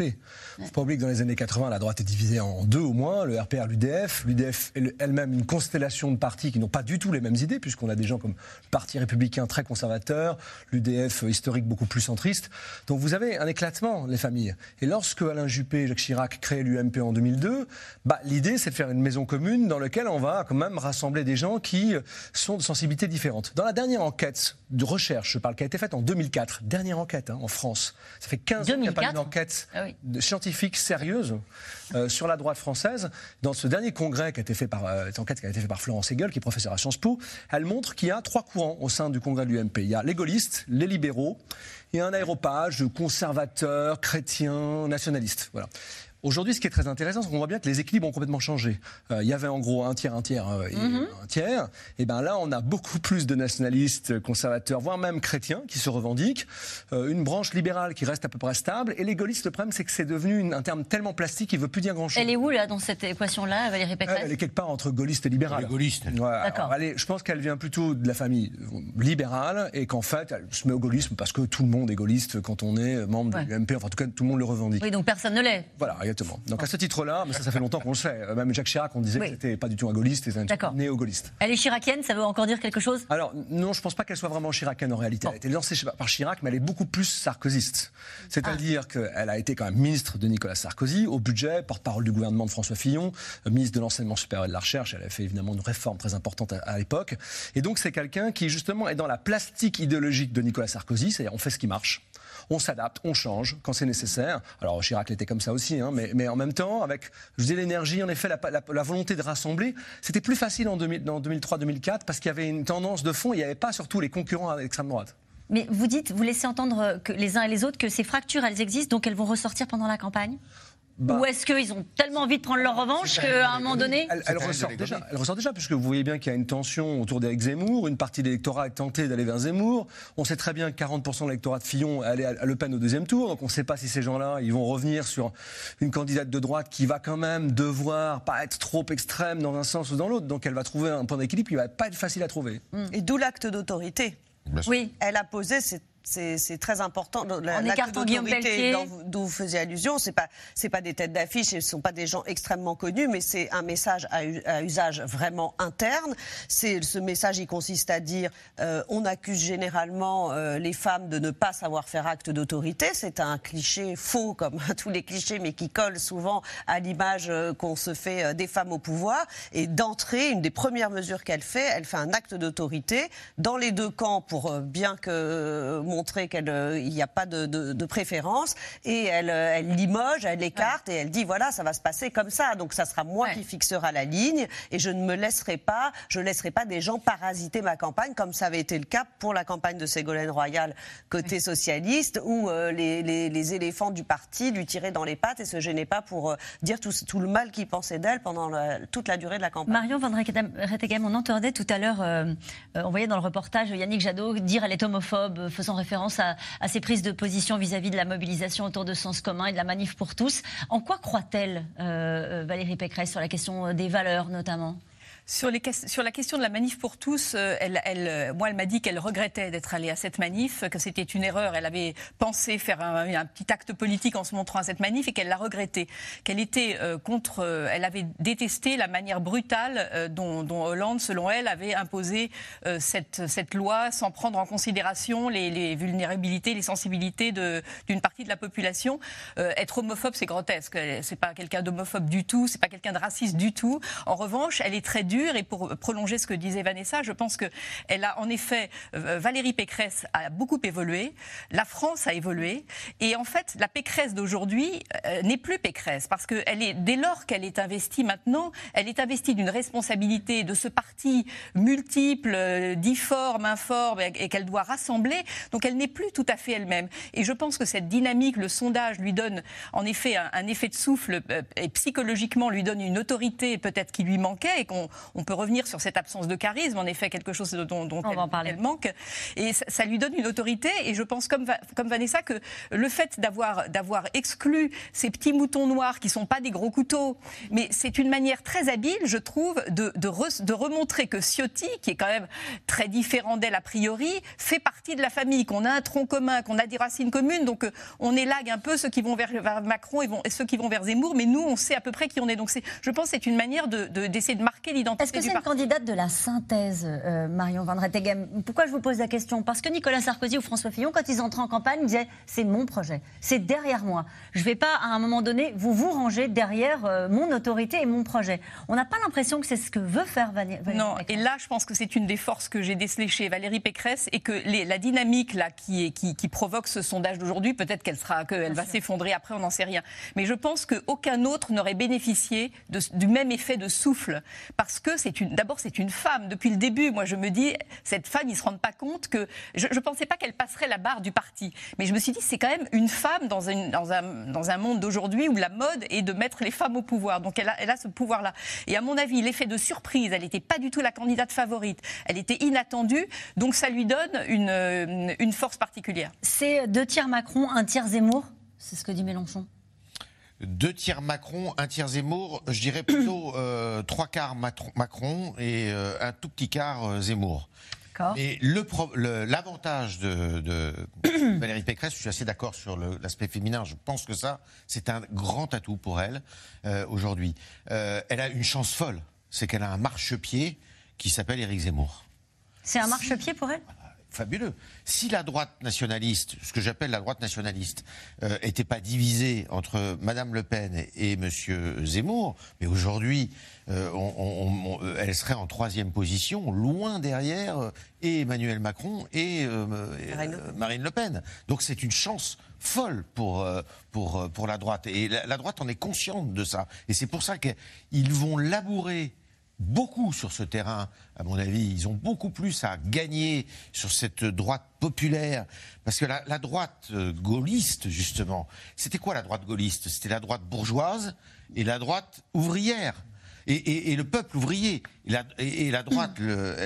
Il ne faut pas oublier que dans les années 80, la droite est divisée en deux au moins, le RPR, l'UDF. L'UDF est elle-même une constellation de partis qui n'ont pas du tout les mêmes idées, puisqu'on a des gens comme le Parti républicain très conservateur, l'UDF historique beaucoup plus centriste. Donc vous avez un éclatement, les familles. Et lorsque Alain Juppé et Jacques Chirac créent l'UMP en 2002, bah, l'idée c'est de faire une maison commune dans laquelle on va quand même rassembler des gens qui sont de sensibilités différentes. Dans la dernière enquête de recherche, je parle, qui a été faite en 2004, dernière enquête, Hein, en France. Ça fait 15 ans qu'il n'y a pas une enquête ah scientifique sérieuse euh, sur la droite française. Dans ce dernier congrès qui a été fait par, euh, enquête qui a été fait par Florence Hegel, qui est professeur à Sciences Po, elle montre qu'il y a trois courants au sein du congrès de l'UMP. Il y a les gaullistes, les libéraux et un aéropage de conservateurs, chrétiens, nationalistes. Voilà. Aujourd'hui, ce qui est très intéressant, c'est qu'on voit bien que les équilibres ont complètement changé. Euh, il y avait en gros un tiers, un tiers euh, et mhm. un tiers. Et ben là, on a beaucoup plus de nationalistes, conservateurs, voire même chrétiens qui se revendiquent. Euh, une branche libérale qui reste à peu près stable. Et les gaullistes, le problème, c'est que c'est devenu un terme tellement plastique qu'il veut plus dire grand-chose. Elle est où là dans cette équation-là, Valérie Pécresse Elle est quelque part entre gaulliste et libéral. gaulliste. je pense qu'elle vient plutôt de la famille libérale et qu'en fait, elle se met au gaullisme parce que tout le monde est gaulliste quand on est membre de l'UMP. Enfin, en tout cas, tout le monde le revendique. Oui, donc personne ne l'est. Voilà, exactement. Donc à ce titre-là, mais ça, ça fait longtemps qu'on le sait. Même Jacques Chirac, on disait que c'était pas du tout un gaulliste, c'était un néo-gaulliste. Elle est chiracienne, ça veut encore dire quelque chose? Alors, non, je pense pas qu'elle soit vraiment chiracienne en réalité. Elle a été lancée par Chirac, mais elle est beaucoup plus sarkozyste. C'est-à-dire ah. qu'elle a été quand même ministre de Nicolas Sarkozy, au budget, porte-parole du gouvernement de François Fillon, euh, ministre de l'enseignement supérieur et de la recherche. Elle a fait évidemment une réforme très importante à, l'époque. Et donc, c'est quelqu'un qui, justement, est dans la plastique idéologique de Nicolas Sarkozy, c'est-à-dire on fait ce qui marche on s'adapte, on change quand c'est nécessaire. Alors Chirac était comme ça aussi, hein, mais, en même temps, avec, je dis l'énergie, en effet, la, volonté de rassembler, c'était plus facile en, 2003-2004 parce qu'il y avait une tendance de fond, il n'y avait pas surtout les concurrents à l'extrême droite. Mais vous dites, vous laissez entendre les uns et les autres que ces fractures, elles existent, donc elles vont ressortir pendant la campagne? Bah, Ou est-ce qu'ils ont tellement envie de prendre leur revanche qu'à un moment donné. Elle, ressort déjà, elle ressort déjà, puisque vous voyez bien qu'il y a une tension autour d'Éric Zemmour. Une partie de l'électorat est tentée d'aller vers Zemmour. On sait très bien que 40% de l'électorat de Fillon allait à Le Pen au deuxième tour. Donc on ne sait pas si ces gens-là, ils vont revenir sur une candidate de droite qui va quand même devoir pas être trop extrême dans un sens ou dans l'autre. Donc elle va trouver un point d'équilibre qui ne va pas être facile à trouver. Et d'où l'acte d'autorité. Oui. Elle a posé cette c'est très important. en écartant Guillaume D'où vous faisiez allusion, c'est pas c'est pas des têtes d'affiche, ce sont pas des gens extrêmement connus, mais c'est un message à, usage vraiment interne. C'est ce message, il consiste à dire euh, on accuse généralement euh, les femmes de ne pas savoir faire acte d'autorité. C'est un cliché faux comme tous les clichés, mais qui colle souvent à l'image euh, qu'on se fait des femmes au pouvoir. Et d'entrée, une des premières mesures qu'elle fait, elle fait un acte d'autorité dans les deux camps pour bien que montrer qu'il euh, n'y a pas de, préférence. Et elle, euh, elle, limoge, elle écarte et elle dit voilà, ça va se passer comme ça. Donc ça sera moi qui fixera la ligne et je ne me laisserai pas, je laisserai pas des gens parasiter ma campagne comme ça avait été le cas pour la campagne de Ségolène Royal côté socialiste où euh, les, éléphants du parti lui tiraient dans les pattes et se gênaient pas pour dire tout, tout, le mal qu'ils pensaient d'elle pendant toute la durée de la campagne. Marion Van Rettegem, on entendait tout à l'heure, on voyait dans le reportage Yannick Jadot dire elle est homophobe, faisant référence à, ses prises de position vis-à-vis de la mobilisation autour de Sens commun et de la manif pour tous. En quoi croit-elle, euh, euh, Valérie Pécresse, sur la question des valeurs notamment? Sur, la question de la manif pour tous, euh, elle, euh, moi, elle m'a dit qu'elle regrettait d'être allée à cette manif, que c'était une erreur. Elle avait pensé faire un, petit acte politique en se montrant à cette manif et qu'elle l'a regretté. Qu'elle était euh, contre, elle avait détesté la manière brutale dont, Hollande, selon elle, avait imposé cette, loi sans prendre en considération les, les vulnérabilités, les sensibilités d'une partie de la population. être homophobe, c'est grotesque. C'est pas quelqu'un d'homophobe du tout, c'est pas quelqu'un de raciste du tout. En revanche, elle est très dure et pour prolonger ce que disait Vanessa, je pense qu'elle a en effet, euh, Valérie Pécresse a beaucoup évolué, la France a évolué. Et en fait, la Pécresse d'aujourd'hui euh, n'est plus Pécresse. Parce que elle est, dès lors qu'elle est investie maintenant, elle est investie d'une responsabilité de ce parti multiple, euh, difforme, informe, et, qu'elle doit rassembler. Donc elle n'est plus tout à fait elle-même. Et je pense que cette dynamique, le sondage lui donne en effet un effet de souffle et psychologiquement lui donne une autorité peut-être qui lui manquait et qu'on on peut revenir sur cette absence de charisme, en effet, quelque chose dont, elle, manque. Et ça, lui donne une autorité. Et je pense, comme, comme Vanessa, que le fait d'avoir, d'avoir exclu ces petits moutons noirs qui ne sont pas des gros couteaux, mais c'est une manière très habile, je trouve, de, de, remontrer que Ciotti, qui est quand même très différent d'elle a priori, fait partie de la famille, qu'on a un tronc commun, qu'on a des racines communes. Donc euh, on élague un peu ceux qui vont vers, Macron et, vont, et, ceux qui vont vers Zemmour, mais nous, on sait à peu près qui on est. Donc je pense que c'est une manière d'essayer de, de marquer l'identité est-ce que c'est une candidate de la synthèse, euh, Marion Van Rettegem Pourquoi je vous pose la question? Parce que Nicolas Sarkozy ou François Fillon, quand ils entraient en campagne, ils disaient c'est mon projet, c'est derrière moi. Je ne vais pas à un moment donné vous vous ranger derrière euh, mon autorité et mon projet. On n'a pas l'impression que c'est ce que veut faire Valérie. Non, et là je pense que c'est une des forces que j'ai décelées chez Valérie Pécresse et que la dynamique là qui, est, qui, provoque ce sondage d'aujourd'hui, peut-être qu'elle sera, qu'elle va s'effondrer après, on n'en sait rien. Mais je pense qu'aucun autre n'aurait bénéficié du même effet de souffle parce que d'abord c'est une femme. Depuis le début, moi je me dis, cette femme, ils se rendent pas compte que je ne pensais pas qu'elle passerait la barre du parti, mais je me suis dit c'est quand même une femme dans, une, dans, un, dans un monde d'aujourd'hui où la mode est de mettre les femmes au pouvoir. Donc elle a, elle a ce pouvoir-là. Et à mon avis, l'effet de surprise, elle n'était pas du tout la candidate favorite. Elle était inattendue, donc ça lui donne une, une force particulière. C'est deux tiers Macron, un tiers Zemmour, c'est ce que dit Mélenchon deux tiers Macron, un tiers Zemmour, je dirais plutôt euh, trois quarts Macron et euh, un tout petit quart euh, Zemmour. Mais l'avantage de, de Valérie Pécresse, je suis assez d'accord sur l'aspect féminin. Je pense que ça, c'est un grand atout pour elle euh, aujourd'hui. Euh, elle a une chance folle, c'est qu'elle a un marchepied qui s'appelle Éric Zemmour. C'est un marchepied pour elle? Fabuleux. Si la droite nationaliste, ce que j'appelle la droite nationaliste, n'était euh, pas divisée entre Madame Le Pen et, Monsieur Zemmour, mais aujourd'hui, euh, euh, elle serait en troisième position, loin derrière et Emmanuel Macron et Marine, le Pen. Donc c'est une chance folle pour, pour, pour la droite. Et la, la droite en est consciente de ça. Et c'est pour ça qu'ils vont labourer beaucoup sur ce terrain, à mon avis. Ils ont beaucoup plus à gagner sur cette droite populaire. Parce que la, droite euh, gaulliste, justement, c'était quoi la droite gaulliste? C'était la droite bourgeoise et la droite ouvrière. Et, le peuple ouvrier. Et la, et la droite, le,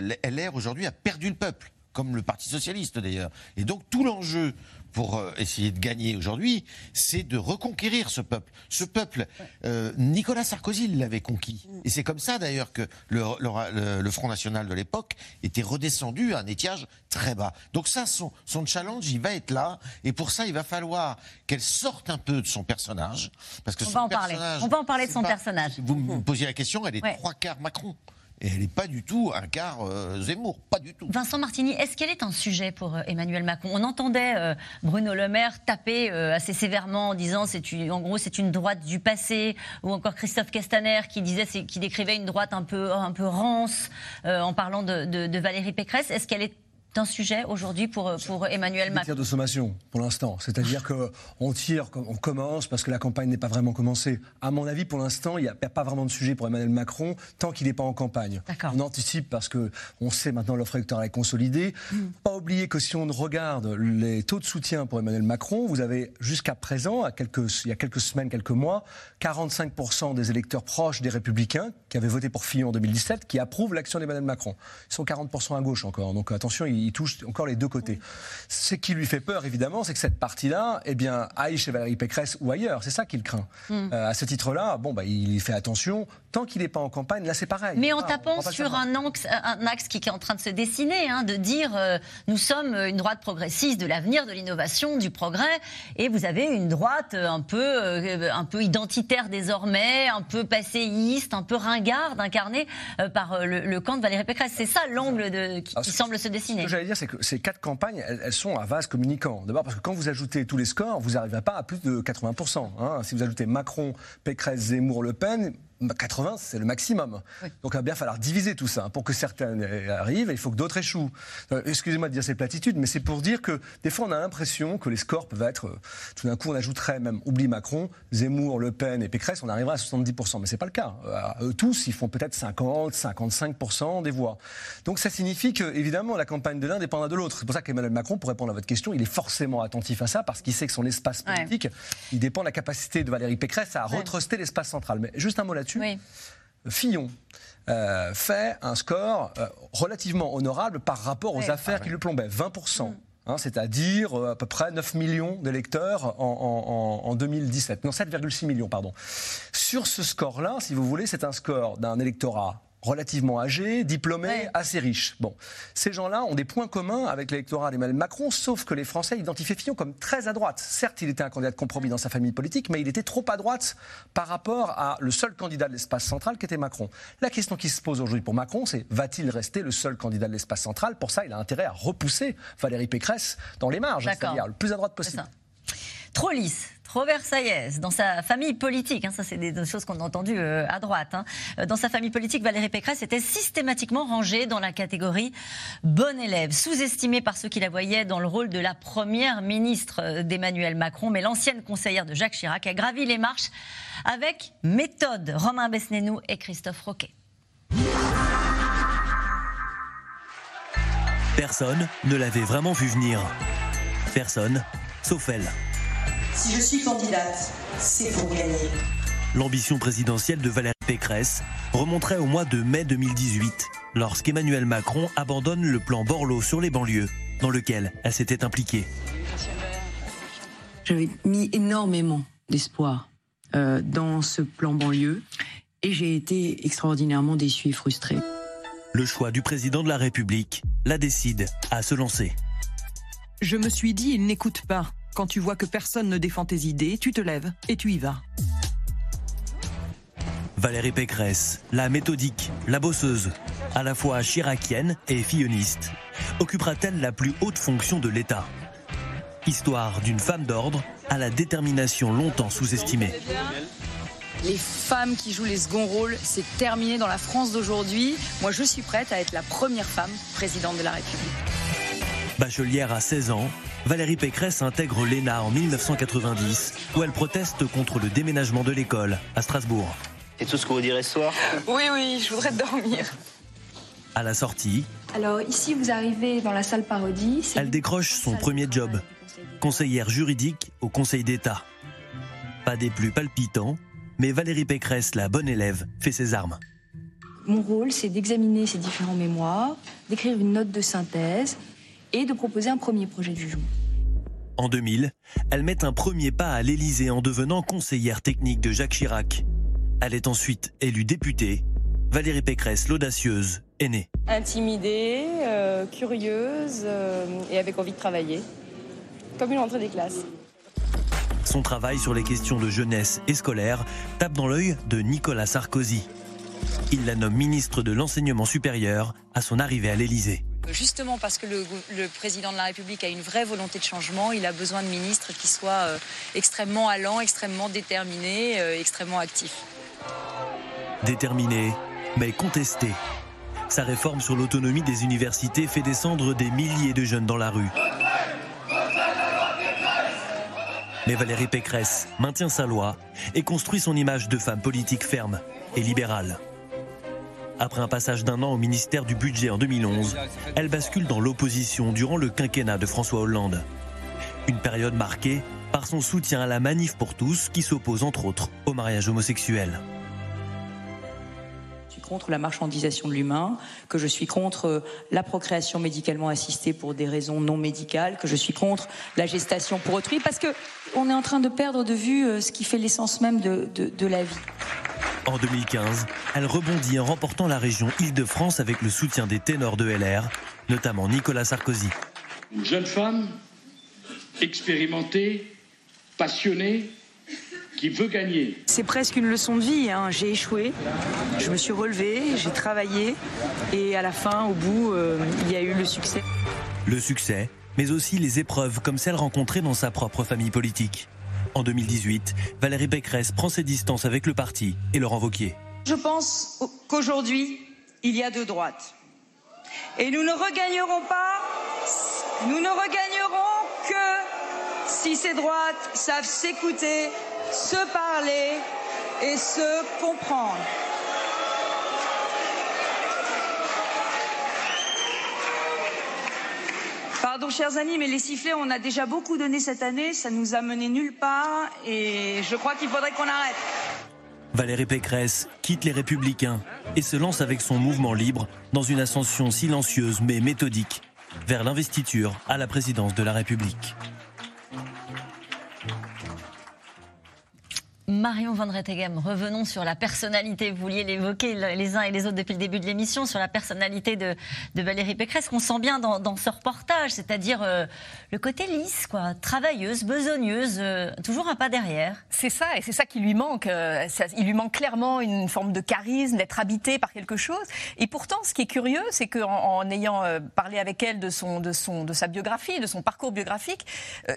aujourd'hui, a perdu le peuple comme le Parti socialiste d'ailleurs. Et donc tout l'enjeu pour euh, essayer de gagner aujourd'hui, c'est de reconquérir ce peuple. Ce peuple, euh, Nicolas Sarkozy l'avait conquis. Et c'est comme ça d'ailleurs que le, le, Front National de l'époque était redescendu à un étiage très bas. Donc ça, son, son challenge, il va être là. Et pour ça, il va falloir qu'elle sorte un peu de son personnage. Parce que On va en parler. On va en parler de son personnage. Vous me posiez la question, elle est trois quarts Macron. Et elle n'est pas du tout un quart euh, Zemmour, pas du tout. Vincent Martini, est-ce qu'elle est un sujet pour euh, Emmanuel Macron? On entendait euh, Bruno Le Maire taper assez sévèrement en disant c'est en gros c'est une droite du passé, ou encore Christophe Castaner qui disait qui décrivait une droite un peu un peu rance en parlant de, de Valérie Pécresse. Est-ce qu'elle est un sujet aujourd'hui pour, pour Emmanuel Macron de sommation pour l'instant. C'est-à-dire qu'on tire, on commence parce que la campagne n'est pas vraiment commencée. À mon avis, pour l'instant, il n'y a pas vraiment de sujet pour Emmanuel Macron tant qu'il n'est pas en campagne. On anticipe parce qu'on sait maintenant l'offre électorale est consolidée. Mm. Pas oublier que si on regarde les taux de soutien pour Emmanuel Macron, vous avez jusqu'à présent, à quelques, il y a quelques semaines, quelques mois, 45% des électeurs proches des Républicains qui avaient voté pour Fillon en 2017 qui approuvent l'action d'Emmanuel Macron. Ils sont 40% à gauche encore. Donc attention, il touche encore les deux côtés. Ce qui lui fait peur, évidemment, c'est que cette partie-là, eh bien, aille chez Valérie Pécresse ou ailleurs. C'est ça qu'il craint. Euh, à ce titre-là, bon, bah, il fait attention. Tant qu'il n'est pas en campagne, là, c'est pareil. Mais en tapant sur un axe, un axe, qui est en train de se dessiner, hein, de dire euh, nous sommes une droite progressiste de l'avenir, de l'innovation, du progrès, et vous avez une droite un peu, euh, un peu identitaire désormais, un peu passéiste, un peu ringarde, incarnée par le, camp de Valérie Pécresse. C'est ça l'angle qui, qui semble se dessiner j'allais dire, c'est que ces quatre campagnes, elles, sont à vase communicant. D'abord parce que quand vous ajoutez tous les scores, vous n'arrivez pas à plus de 80%. Hein. Si vous ajoutez Macron, Pécresse, Zemmour, Le Pen, 80, c'est le maximum. Donc il va bien falloir diviser tout ça. Pour que certains arrivent, il faut que d'autres échouent. Euh, excusez-moi de dire ces platitudes, mais c'est pour dire que des fois on a l'impression que les scores peuvent être. Euh, tout d'un coup, on ajouterait même, oublie Macron, Zemmour, Le Pen et Pécresse, on arriverait à 70%. Mais c'est pas le cas. Euh, eux tous, ils font peut-être 50, 55% des voix. Donc ça signifie que, évidemment, la campagne de l'un dépendra de l'autre. C'est pour ça qu'Emmanuel Macron, pour répondre à votre question, il est forcément attentif à ça parce qu'il sait que son espace politique, il dépend de la capacité de Valérie Pécresse à retruster l'espace central. Mais juste un mot là Fillon euh, fait un score euh, relativement honorable par rapport aux affaires qui le plombaient, 20%. Mm. Hein, c'est-à-dire euh, à peu près 9 millions d'électeurs en, en, 2017. Non, 7,6 millions, pardon. Sur ce score-là, si vous voulez, c'est un score d'un électorat relativement âgés, diplômés, assez riches. Bon, ces gens-là ont des points communs avec l'électorat d'Emmanuel Macron, sauf que les Français identifiaient Fillon comme très à droite. Certes, il était un candidat de compromis dans sa famille politique, mais il était trop à droite par rapport à le seul candidat de l'espace central qui était Macron. La question qui se pose aujourd'hui pour Macron, c'est va-t-il rester le seul candidat de l'espace central? Pour ça, il a intérêt à repousser Valérie Pécresse dans les marges, c'est-à-dire le plus à droite possible. Trop lisse, trop versaillaise. Dans sa famille politique, hein, ça c'est des, choses qu'on a entendues euh, à droite, hein. euh, dans sa famille politique, Valérie Pécresse était systématiquement rangée dans la catégorie bon élève, sous-estimée par ceux qui la voyaient dans le rôle de la première ministre euh, d'Emmanuel Macron. Mais l'ancienne conseillère de Jacques Chirac a gravi les marches avec méthode. Romain Besnénou et Christophe Roquet. Personne ne l'avait vraiment vu venir. Personne, sauf elle. Si je suis candidate, c'est pour gagner. L'ambition présidentielle de Valérie Pécresse remonterait au mois de mai 2018, lorsqu'Emmanuel Macron abandonne le plan Borloo sur les banlieues, dans lequel elle s'était impliquée. J'avais mis énormément d'espoir euh, dans ce plan banlieue et j'ai été extraordinairement déçue et frustrée. Le choix du président de la République la décide à se lancer. Je me suis dit, il n'écoute pas. Quand tu vois que personne ne défend tes idées, tu te lèves et tu y vas. Valérie Pécresse, la méthodique, la bosseuse, à la fois chiracienne et filloniste, occupera-t-elle la plus haute fonction de l'État? Histoire d'une femme d'ordre à la détermination longtemps sous-estimée. Les femmes qui jouent les seconds rôles, c'est terminé dans la France d'aujourd'hui. Moi, je suis prête à être la première femme présidente de la République. Bachelière à 16 ans, Valérie Pécresse intègre l'ENA en 1990, où elle proteste contre le déménagement de l'école à Strasbourg. C'est tout ce que vous direz ce soir? Oui, oui, je voudrais dormir. À la sortie, alors ici, vous arrivez dans la salle parodie. Elle décroche son premier job, conseillère juridique au Conseil d'État. Pas des plus palpitants, mais Valérie Pécresse, la bonne élève, fait ses armes. Mon rôle, c'est d'examiner ces différents mémoires, d'écrire une note de synthèse et de proposer un premier projet de jugement. En 2000, elle met un premier pas à l'Élysée en devenant conseillère technique de Jacques Chirac. Elle est ensuite élue députée. Valérie Pécresse, l'audacieuse, est née. Intimidée, euh, curieuse euh, et avec envie de travailler. Comme une entrée des classes. Son travail sur les questions de jeunesse et scolaire tape dans l'œil de Nicolas Sarkozy. Il la nomme ministre de l'enseignement supérieur à son arrivée à l'Élysée. Justement parce que le, président de la République a une vraie volonté de changement, il a besoin de ministres qui soient euh, extrêmement allants, extrêmement déterminés, extrêmement actifs. Déterminé, mais contesté. Sa réforme sur l'autonomie des universités fait descendre des milliers de jeunes dans la rue. Mais Valérie Pécresse maintient sa loi et construit son image de femme politique ferme et libérale. Après un passage d'un an au ministère du Budget en 2011, elle bascule dans l'opposition durant le quinquennat de François Hollande. Une période marquée par son soutien à la manif pour tous qui s'oppose entre autres au mariage homosexuel contre la marchandisation de l'humain, que je suis contre la procréation médicalement assistée pour des raisons non médicales, que je suis contre la gestation pour autrui, parce que on est en train de perdre de vue euh, ce qui fait l'essence même de, de la vie. En 2015, elle rebondit en remportant la région Île-de-France avec le soutien des ténors de LR, notamment Nicolas Sarkozy. Une jeune femme expérimentée, passionnée, qui veut gagner. C'est presque une leçon de vie. Hein. J'ai échoué, je me suis relevée, j'ai travaillé et à la fin, au bout, euh, il y a eu le succès. Le succès, mais aussi les épreuves comme celles rencontrées dans sa propre famille politique. En 2018, Valérie Pécresse prend ses distances avec le parti et Laurent Wauquiez. Je pense qu'aujourd'hui, il y a deux droites. Et nous ne regagnerons pas, nous ne regagnerons que si ces droites savent s'écouter se parler et se comprendre. Pardon, chers amis, mais les sifflets, on a déjà beaucoup donné cette année, ça nous a mené nulle part et je crois qu'il faudrait qu'on arrête. Valérie Pécresse quitte les Républicains et se lance avec son mouvement libre dans une ascension silencieuse mais méthodique vers l'investiture à la présidence de la République. Marion Van Rettegem, revenons sur la personnalité. Vous vouliez l'évoquer les uns et les autres depuis le début de l'émission, sur la personnalité de, Valérie Pécresse, qu'on sent bien dans, ce reportage, c'est-à-dire euh, le côté lisse, quoi, travailleuse, besogneuse, euh, toujours un pas derrière. C'est ça, et c'est ça qui lui manque. Euh, il lui manque clairement une forme de charisme, d'être habité par quelque chose. Et pourtant, ce qui est curieux, c'est qu'en en ayant parlé avec elle de, son, de, son, de sa biographie, de son parcours biographique,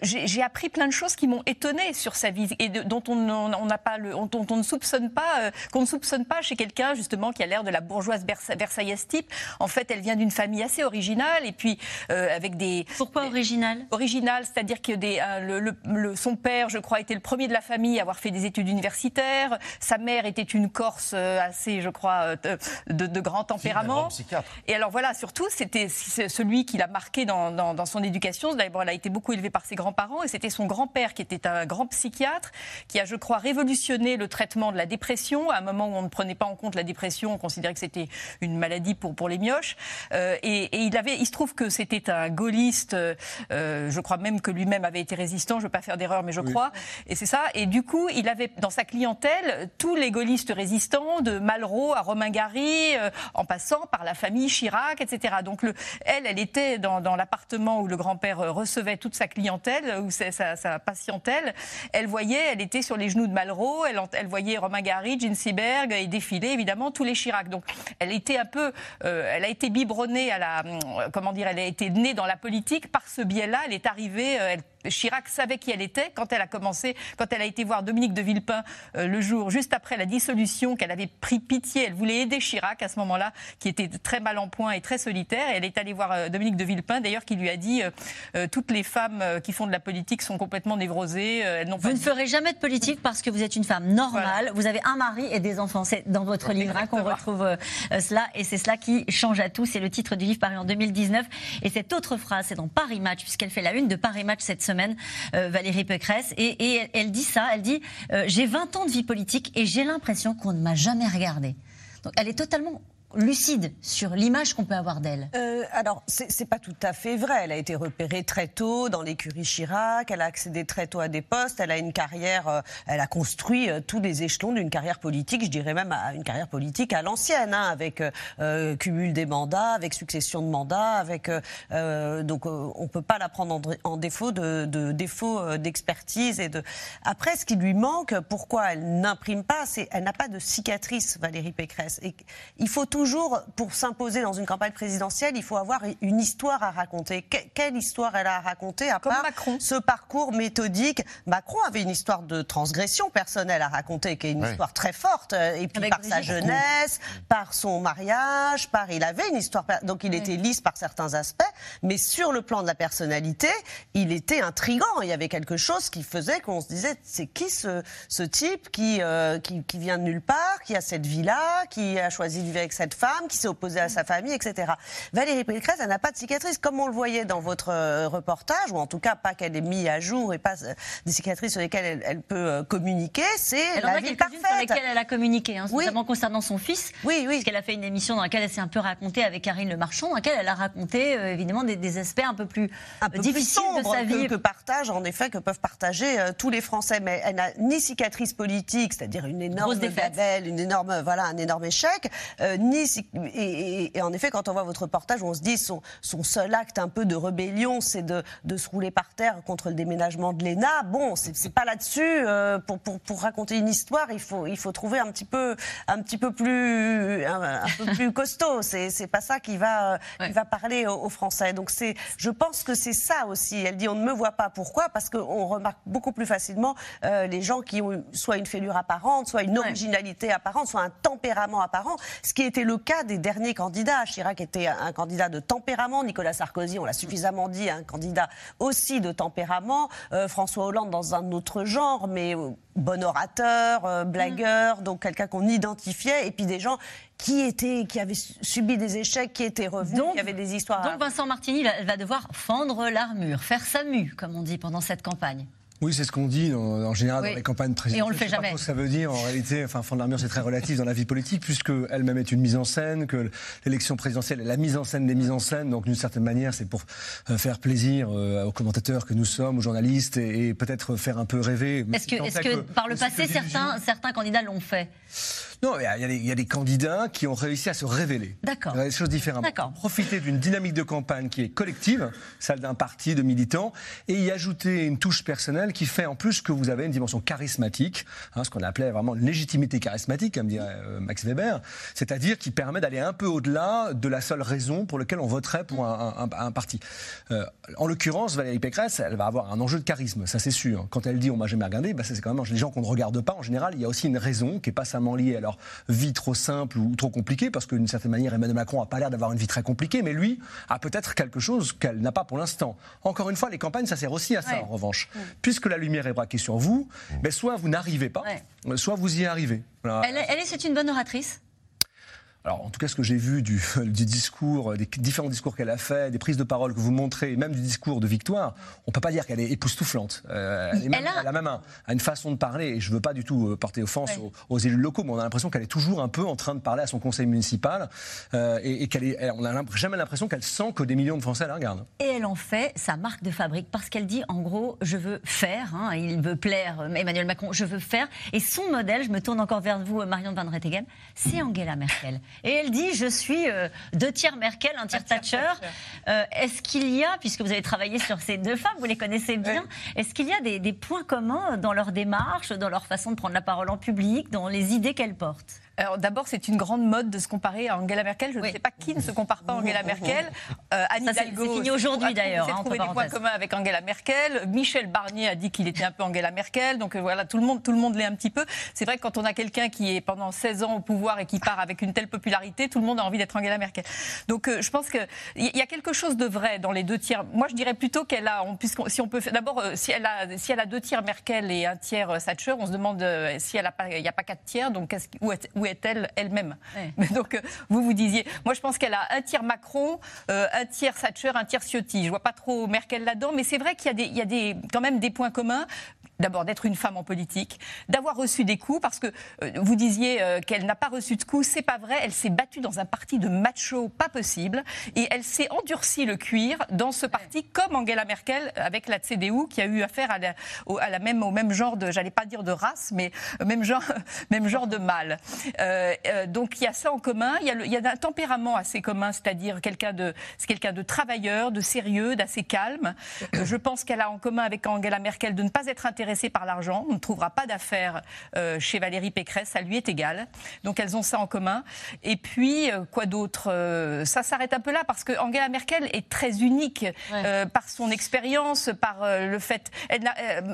j'ai appris plein de choses qui m'ont étonnée sur sa vie et dont on on n'a pas le, on, on, ne soupçonne pas, euh, qu'on ne soupçonne pas chez quelqu'un justement qui a l'air de la bourgeoise versaillaise type. En fait, elle vient d'une famille assez originale et puis euh, avec des. Pourquoi originale? Originale, c'est-à-dire que des, euh, le, son père, je crois, était le premier de la famille à avoir fait des études universitaires. Sa mère était une Corse assez, je crois, de, grand tempérament. Et alors voilà, surtout, c'était celui qui l'a marqué dans, dans, son éducation. D'abord, elle a été beaucoup élevée par ses grands-parents et c'était son grand-père qui était un grand psychiatre qui a, je crois, révolutionné le traitement de la dépression. À un moment où on ne prenait pas en compte la dépression, on considérait que c'était une maladie pour, pour les mioches. Euh, et, il, avait, il se trouve que c'était un gaulliste, euh, je crois même que lui-même avait été résistant, je ne veux pas faire d'erreur, mais je crois. Et c'est ça. Et du coup, il avait dans sa clientèle tous les gaullistes résistants, de Malraux à Romain Gary, euh, en passant par la famille Chirac, etc. Donc le, elle, elle était dans, dans l'appartement où le grand-père recevait toute sa clientèle, ou sa, sa, sa, patientèle. Elle voyait, elle était sur les genoux de Elle, voyait Romain Gary, Jean Seberg et défiler évidemment tous les Chirac. Donc elle était un peu, euh, elle a été biberonnée à la, euh, comment dire, elle a été née dans la politique par ce biais-là. Elle est arrivée, elle Chirac savait qui elle était quand elle a commencé, quand elle a été voir Dominique de Villepin euh, le jour juste après la dissolution, qu'elle avait pris pitié. Elle voulait aider Chirac à ce moment-là, qui était très mal en point et très solitaire. Et elle est allée voir euh, Dominique de Villepin, d'ailleurs, qui lui a dit euh, toutes les femmes qui font de la politique sont complètement névrosées. Elles vous ne ferez jamais de politique parce que vous êtes une femme normale. Vous avez un mari et des enfants. C'est dans votre livre hein, qu'on retrouve cela, et c'est cela qui change à tout. C'est le titre du livre paru en 2019. Et cette autre phrase, c'est dans Paris Match, puisqu'elle fait la une de Paris Match cette semaine semaine, euh, Valérie Pécresse. Et, elle dit ça, elle dit euh, J'ai 20 ans de vie politique et j'ai l'impression qu'on ne m'a jamais regardée. Donc elle est totalement lucide sur l'image qu'on peut avoir d'elle euh, Alors, c'est pas tout à fait vrai. Elle a été repérée très tôt dans l'écurie Chirac, elle a accédé très tôt à des postes, elle a une carrière, euh, elle a construit euh, tous les échelons d'une carrière politique, je dirais même à une carrière politique à l'ancienne, hein, avec euh, cumul des mandats, avec succession de mandats, avec donc on peut pas la prendre en, défaut de, de défaut d'expertise de. Après, ce qui lui manque, pourquoi elle n'imprime pas, c'est elle n'a pas de cicatrice, Valérie Pécresse, il faut tout toujours, pour s'imposer dans une campagne présidentielle, il faut avoir une histoire à raconter. quelle histoire elle a à raconter à part ce parcours méthodique? Macron avait une histoire de transgression personnelle à raconter, qui est une histoire très forte, euh, et puis par sa jeunesse, par son mariage, par il avait une histoire, donc il était lisse par certains aspects, mais sur le plan de la personnalité, il était intrigant. Il y avait quelque chose qui faisait qu'on se disait, c'est qui ce, ce type qui, euh, qui, qui vient de nulle part, qui a cette vie-là, qui a choisi de vivre avec cette femme, qui s'est opposée à sa famille, etc. Valérie Pécresse, elle n'a pas de cicatrices, comme on le voyait dans votre euh, reportage, ou en tout cas pas qu'elle ait mis à jour et pas euh, des cicatrices sur lesquelles elle, peut euh, communiquer. C'est la vie parfaite. sur lesquelles elle a communiqué, hein, notamment concernant son fils. Oui, oui. Parce qu'elle a fait une émission dans laquelle elle s'est un peu racontée avec Karine Le Marchand, dans laquelle elle a raconté évidemment des, aspects un peu plus un peu difficiles de sa vie. Que, que partage, en effet, que peuvent partager tous les Français. Mais elle n'a ni cicatrice politique, c'est-à-dire une énorme babelle, une énorme, voilà, un énorme échec, ni et, en effet, quand on voit votre reportage, on se dit son, son seul acte un peu de rébellion, c'est de, de, se rouler par terre contre le déménagement de l'ENA. Bon, c'est pas là-dessus. Euh, pour, pour, pour, raconter une histoire, il faut, il faut trouver un petit peu, un petit peu plus, un, peu plus costaud. C'est pas ça qui va, qui va parler aux, Français. Donc c'est, je pense que c'est ça aussi. Elle dit on ne me voit pas. Pourquoi? Parce qu'on remarque beaucoup plus facilement euh, les gens qui ont soit une fêlure apparente, soit une originalité apparente, soit un tempérament apparent, ce qui était le le cas des derniers candidats. Chirac était un candidat de tempérament. Nicolas Sarkozy, on l'a suffisamment dit, un candidat aussi de tempérament. Euh, François Hollande dans un autre genre, mais euh, bon orateur, euh, blagueur, mm. donc quelqu'un qu'on identifiait. Et puis des gens qui étaient, qui avaient subi des échecs, qui étaient revenus, donc, qui avaient des histoires. Donc Vincent Martini va devoir fendre l'armure, faire sa mue, comme on dit pendant cette campagne. Oui, c'est ce qu'on dit en, général dans les campagnes présidentielles. Et on le fait jamais. Pas ce que ça veut dire en réalité. Enfin, fond de l'armure, c'est très relatif dans la vie politique, puisque elle-même est une mise en scène, que l'élection présidentielle est la mise en scène des mises en scène. Donc, d'une certaine manière, c'est pour euh, faire plaisir euh, aux commentateurs que nous sommes, aux journalistes, et, peut-être faire un peu rêver. Est-ce que, est que, par le passé, certains, certains candidats l'ont fait? Non, il y, a des candidats qui ont réussi à se révéler. D'accord. Des choses différentes. D'accord. Profiter d'une dynamique de campagne qui est collective, celle d'un parti de militants, et y ajouter une touche personnelle qui fait en plus que vous avez une dimension charismatique, hein, ce qu'on appelait vraiment légitimité charismatique, comme dirait euh, Max Weber, c'est-à-dire qui permet d'aller un peu au-delà de la seule raison pour laquelle on voterait pour un, parti. Euh, en l'occurrence, Valérie Pécresse, elle va avoir un enjeu de charisme, ça c'est sûr. Quand elle dit on m'a jamais regardé, bah, c'est quand même les gens qu'on ne regarde pas en général. Il y a aussi une raison qui est pas seulement liée à vie trop simple ou trop compliquée, parce que d'une certaine manière, Emmanuel Macron n'a pas l'air d'avoir une vie très compliquée, mais lui a peut-être quelque chose qu'elle n'a pas pour l'instant. Encore une fois, les campagnes, ça sert aussi à ça, en revanche. Puisque la lumière est braquée sur vous, mais soit vous n'arrivez pas, soit vous y arrivez. Elle, est, c'est une bonne oratrice alors en tout cas ce que j'ai vu du, du, discours, des différents discours qu'elle a fait, des prises de parole que vous montrez, même du discours de Victoire, on peut pas dire qu'elle est époustouflante. Euh, elle, a... même une façon de parler, et je veux pas du tout euh, porter offense aux, élus locaux, mais on a l'impression qu'elle est toujours un peu en train de parler à son conseil municipal, euh, et, qu'elle est, on n'a jamais l'impression qu'elle sent que des millions de Français la regardent. Et elle en fait sa marque de fabrique, parce qu'elle dit en gros, je veux faire, hein, il veut plaire Emmanuel Macron, je veux faire, et son modèle, je me tourne encore vers vous, Marion Van Retegen, c'est Angela Merkel. Et elle dit Je suis euh, deux tiers Merkel, un tiers Thatcher. Euh, est-ce qu'il y a, puisque vous avez travaillé sur ces deux femmes, vous les connaissez bien, est-ce qu'il y a des, des points communs dans leur démarche, dans leur façon de prendre la parole en public, dans les idées qu'elles portent? Alors d'abord, c'est une grande mode de se comparer à Angela Merkel. Je ne sais pas qui ne se compare pas à Angela Merkel. Euh, Anne Hidalgo. C'est fini aujourd'hui d'ailleurs. Hein, trouvé des points communs avec Angela Merkel. Michel Barnier a dit qu'il était un peu Angela Merkel. Donc euh, voilà, tout le monde, tout le monde l'est un petit peu. C'est vrai que quand on a quelqu'un qui est pendant 16 ans au pouvoir et qui part avec une telle popularité, tout le monde a envie d'être Angela Merkel. Donc euh, je pense qu'il y a quelque chose de vrai dans les deux tiers. Moi, je dirais plutôt qu'elle a, si on peut, d'abord, euh, si elle a, si elle a deux tiers Merkel et un tiers Thatcher, on se demande si elle a pas, il n'y a pas quatre tiers. Donc où, est, où est-elle elle-même. Donc, euh, vous vous disiez, moi je pense qu'elle a un tiers Macron, euh, un tiers Thatcher, un tiers Ciotti. Je vois pas trop Merkel là-dedans, mais c'est vrai qu'il y a, y a des, quand même des points communs d'abord d'être une femme en politique, d'avoir reçu des coups, parce que euh, vous disiez euh, qu'elle n'a pas reçu de coups, c'est pas vrai, elle s'est battue dans un parti de macho pas possible, et elle s'est endurcie le cuir dans ce parti, comme Angela Merkel avec la CDU, qui a eu affaire à la, au, à la même, au même genre de, j'allais pas dire de race, mais même genre, même genre de mal. Euh, donc il y a ça en commun, il y a, il y a un tempérament assez commun, c'est-à-dire quelqu'un de, quelqu'un de travailleur, de sérieux, d'assez calme. je pense qu'elle a en commun avec Angela Merkel de ne pas être intéressée par l'argent. On ne trouvera pas d'affaires euh, chez Valérie Pécresse, ça lui est égal. Donc elles ont ça en commun. Et puis, euh, quoi d'autre euh, Ça s'arrête un peu là parce que Angela Merkel est très unique par son expérience, par le fait.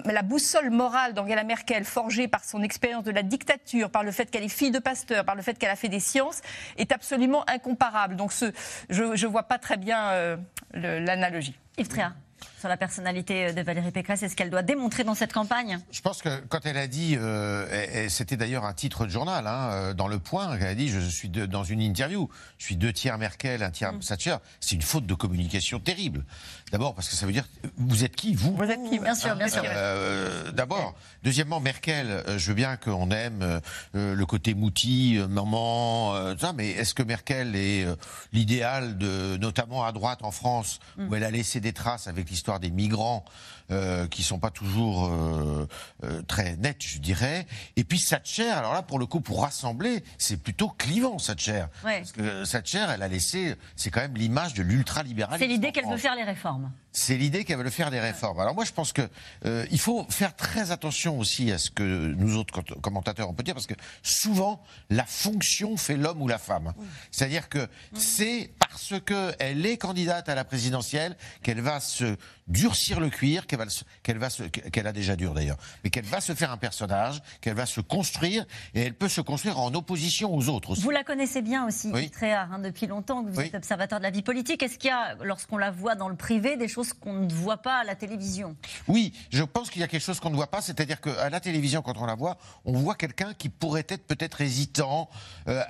la boussole morale d'Angela Merkel, forgée par son expérience de la dictature, par le fait qu'elle est fille de pasteur, par le fait qu'elle a fait des sciences, est absolument incomparable. Donc ce, je ne vois pas très bien l'analogie. Yves Tréa sur la personnalité de Valérie Pécresse et ce qu'elle doit démontrer dans cette campagne Je pense que quand elle a dit, euh, c'était d'ailleurs un titre de journal, hein, euh, dans Le Point, elle a dit, je suis dans une interview, je suis deux tiers Merkel, un tiers mm. Thatcher, c'est une faute de communication terrible. D'abord parce que ça veut dire, vous êtes qui, vous Vous êtes qui, bien sûr, bien sûr. Euh, D'abord. Deuxièmement, Merkel, euh, je veux bien qu'on aime le côté mouti, maman, ça, mais est-ce que Merkel est l'idéal de, notamment à droite en France, mm. où elle a laissé des traces avec l'histoire des migrants euh, qui sont pas toujours euh, euh, très nets, je dirais. Et puis Thatcher, alors là, pour le coup, pour rassembler, c'est plutôt clivant, Thatcher. Parce que Thatcher, elle a laissé, c'est quand même l'image de l'ultralibéralisme. C'est l'idée qu'elle veut faire les réformes. C'est l'idée qu'elle veut faire des réformes. Alors moi, je pense que euh, il faut faire très attention aussi à ce que nous autres commentateurs on peut dire, parce que souvent la fonction fait l'homme ou la femme. C'est-à-dire que c'est parce que elle est candidate à la présidentielle qu'elle va se durcir le cuir, qu'elle va, qu'elle va qu'elle a déjà dur d'ailleurs, mais qu'elle va se faire un personnage, qu'elle va se construire, et elle peut se construire en opposition aux autres. Aussi. Vous la connaissez bien aussi, oui. très rare, hein, depuis longtemps que vous êtes observateur de la vie politique. Est-ce qu'il y a, lorsqu'on la voit dans le privé, des choses qu'on ne voit pas à la télévision? Oui, je pense qu'il y a quelque chose qu'on ne voit pas, c'est-à-dire qu'à la télévision, quand on la voit, on voit quelqu'un qui pourrait être peut-être hésitant, euh,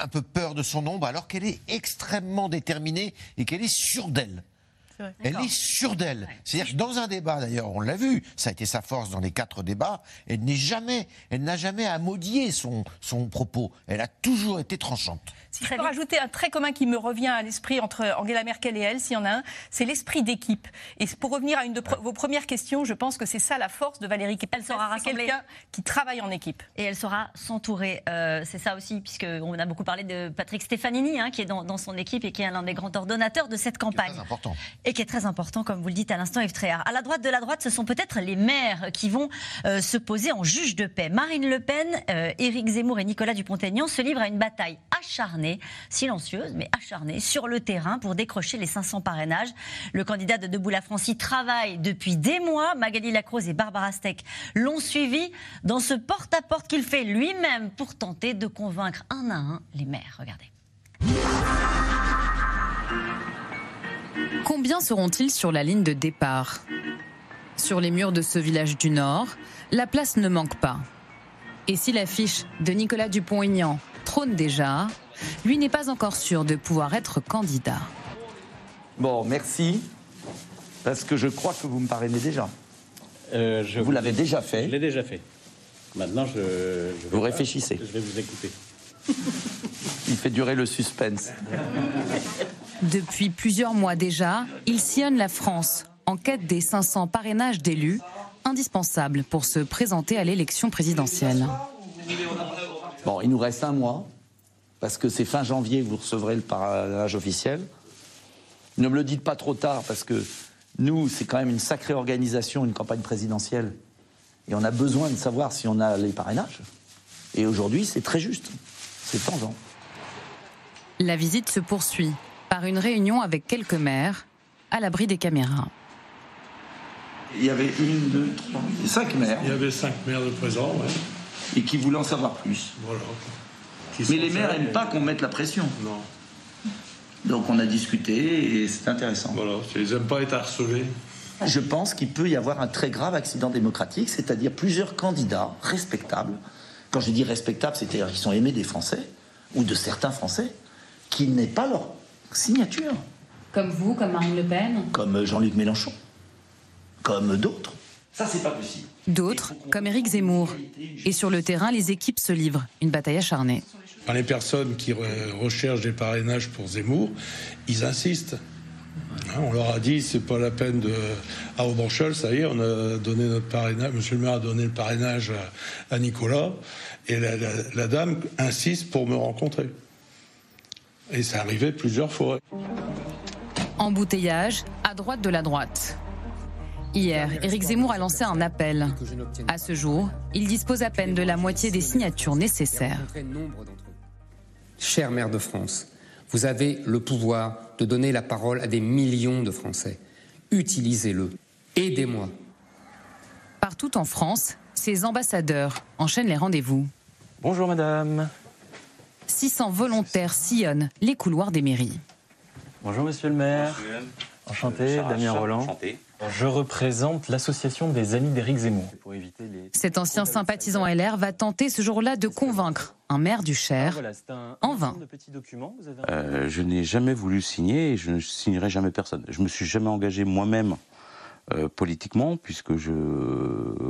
un peu peur de son ombre, alors qu'elle est extrêmement déterminée et qu'elle est sûre d'elle. Elle est sûre d'elle. C'est-à-dire que dans un débat, d'ailleurs, on l'a vu, ça a été sa force dans les quatre débats, elle n'est jamais, elle n'a jamais amodié son, son propos. Elle a toujours été tranchante. Si je peux rajouter un trait commun qui me revient à l'esprit entre Angela Merkel et elle, s'il y en a un, c'est l'esprit d'équipe. Et pour revenir à une de vos premières questions, je pense que c'est ça la force de Valérie Elle sera quelqu'un qui travaille en équipe. Et elle saura s'entourer. Euh, c'est ça aussi, puisqu'on a beaucoup parlé de Patrick Stefanini, hein, qui est dans, son équipe et qui est l'un des grands ordonnateurs de cette campagne. Très important. Et qui est très important, comme vous le dites à l'instant, Yves. À la droite de la droite, ce sont peut-être les maires qui vont euh, se poser en juge de paix. Marine Le Pen, euh, Éric Zemmour et Nicolas Dupont-Aignan se livrent à une bataille acharnée silencieuse mais acharnée sur le terrain pour décrocher les 500 parrainages. Le candidat de Debout la Francie travaille depuis des mois. Magali Lacrose et Barbara Steck l'ont suivi dans ce porte-à-porte qu'il fait lui-même pour tenter de convaincre un à un les maires. Regardez. Combien seront-ils sur la ligne de départ? Sur les murs de ce village du Nord, la place ne manque pas. Et si l'affiche de Nicolas Dupont-Aignan trône déjà, lui n'est pas encore sûr de pouvoir être candidat. Bon, merci, parce que je crois que vous me parrainez déjà. Euh, vous l'avez déjà fait. Je l'ai déjà fait. Maintenant, je. vous réfléchissez. Je vais vous écouter. Il fait durer le suspense. Depuis plusieurs mois déjà, il sillonne la France en quête des 500 parrainages d'élus, indispensables pour se présenter à l'élection présidentielle. Bon, il nous reste un mois, parce que c'est fin janvier que vous recevrez le parrainage officiel. Ne me le dites pas trop tard, parce que nous, c'est quand même une sacrée organisation, une campagne présidentielle. Et on a besoin de savoir si on a les parrainages. Et aujourd'hui, c'est très juste. C'est tendant. La visite se poursuit par une réunion avec quelques maires à l'abri des caméras. Il y avait une, deux, trois, cinq maires. Il y avait cinq maires de présent, oui. Et qui voulaient en savoir plus. Voilà. Mais les maires n'aiment pas qu'on mette la pression. Non. Donc on a discuté et c'est intéressant. Voilà, ils n'aiment pas être harcelés. Je pense qu'il peut y avoir un très grave accident démocratique, c'est-à-dire plusieurs candidats respectables. Quand je dis respectables, c'est-à-dire qu'ils sont aimés des Français ou de certains Français, qui n'aient pas leur signature. Comme vous, comme Marine Le Pen Comme Jean-Luc Mélenchon. Comme d'autres. Ça, c'est pas possible. D'autres, comme Éric Zemmour. Et sur le terrain, les équipes se livrent. Une bataille acharnée. les personnes qui recherchent des parrainages pour Zemmour, ils insistent. Hein, on leur a dit, c'est pas la peine de. À Aubanchel, ça y est, on a donné notre parrainage. Monsieur le maire a donné le parrainage à, Nicolas. Et la, dame insiste pour me rencontrer. Et ça arrivait plusieurs fois. Embouteillage à droite de la droite. Hier, Éric Zemmour a lancé un appel. À ce jour, il dispose à peine de la moitié des signatures nécessaires. Cher maire de France, vous avez le pouvoir de donner la parole à des millions de Français. Utilisez-le. Aidez-moi. Partout en France, ces ambassadeurs enchaînent les rendez-vous. Bonjour madame. 600 volontaires sillonnent les couloirs des mairies. Bonjour monsieur le maire. Enchanté, Damien Roland. Enchanté. Je représente l'association des amis d'Éric Zemmour. Cet ancien sympathisant LR va tenter ce jour-là de convaincre un maire du Cher en vain. Euh, je n'ai jamais voulu signer et je ne signerai jamais personne. Je me suis jamais engagé moi-même euh, politiquement, puisque je,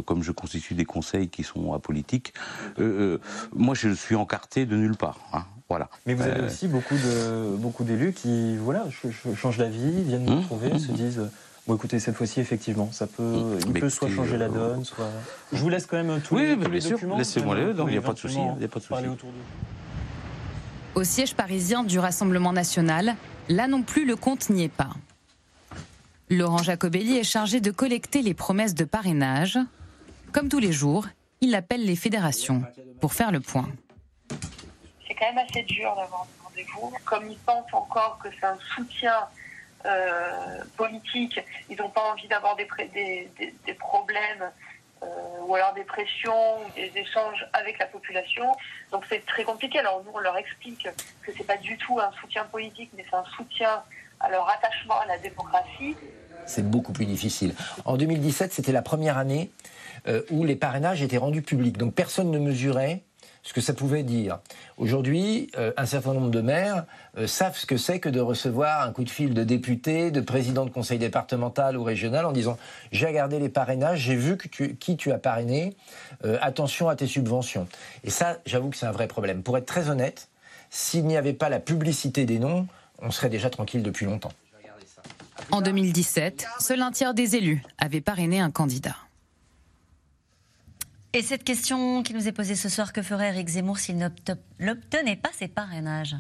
comme je constitue des conseils qui sont apolitiques, euh, moi je suis encarté de nulle part. Hein, voilà. Mais vous avez aussi beaucoup de beaucoup d'élus qui voilà changent d'avis, viennent nous retrouver, hum, se hum. disent Bon, écoutez, cette fois-ci, effectivement, ça peut, il peut soit changer la euh, donne, soit. Je vous laisse quand même tous oui, les, bien sûr. Laissez-moi les, il n'y a pas de souci. Au siège parisien du Rassemblement national, là non plus, le compte n'y est pas. Laurent Jacobelli est chargé de collecter les promesses de parrainage. Comme tous les jours, il appelle les fédérations pour faire le point. C'est quand même assez dur d'avoir un rendez-vous. Comme ils pensent encore que c'est un soutien euh, politiques, ils n'ont pas envie d'avoir des, des, problèmes euh, ou alors des pressions ou des échanges avec la population. Donc c'est très compliqué. Alors nous, on leur explique que c'est pas du tout un soutien politique, mais c'est un soutien à leur attachement à la démocratie. C'est beaucoup plus difficile. En 2017, c'était la première année euh, où les parrainages étaient rendus publics. Donc personne ne mesurait ce que ça pouvait dire. Aujourd'hui, euh, un certain nombre de maires euh, savent ce que c'est que de recevoir un coup de fil de député, de président de conseil départemental ou régional en disant j'ai regardé les parrainages, j'ai vu qui tu as parrainé, attention à tes subventions. Et ça, j'avoue que c'est un vrai problème. Pour être très honnête, s'il n'y avait pas la publicité des noms, on serait déjà tranquille depuis longtemps. En 2017, seul un tiers des élus avaient parrainé un candidat. Et cette question qui nous est posée ce soir, que ferait Eric Zemmour s'il n'obtenait pas ses parrainages?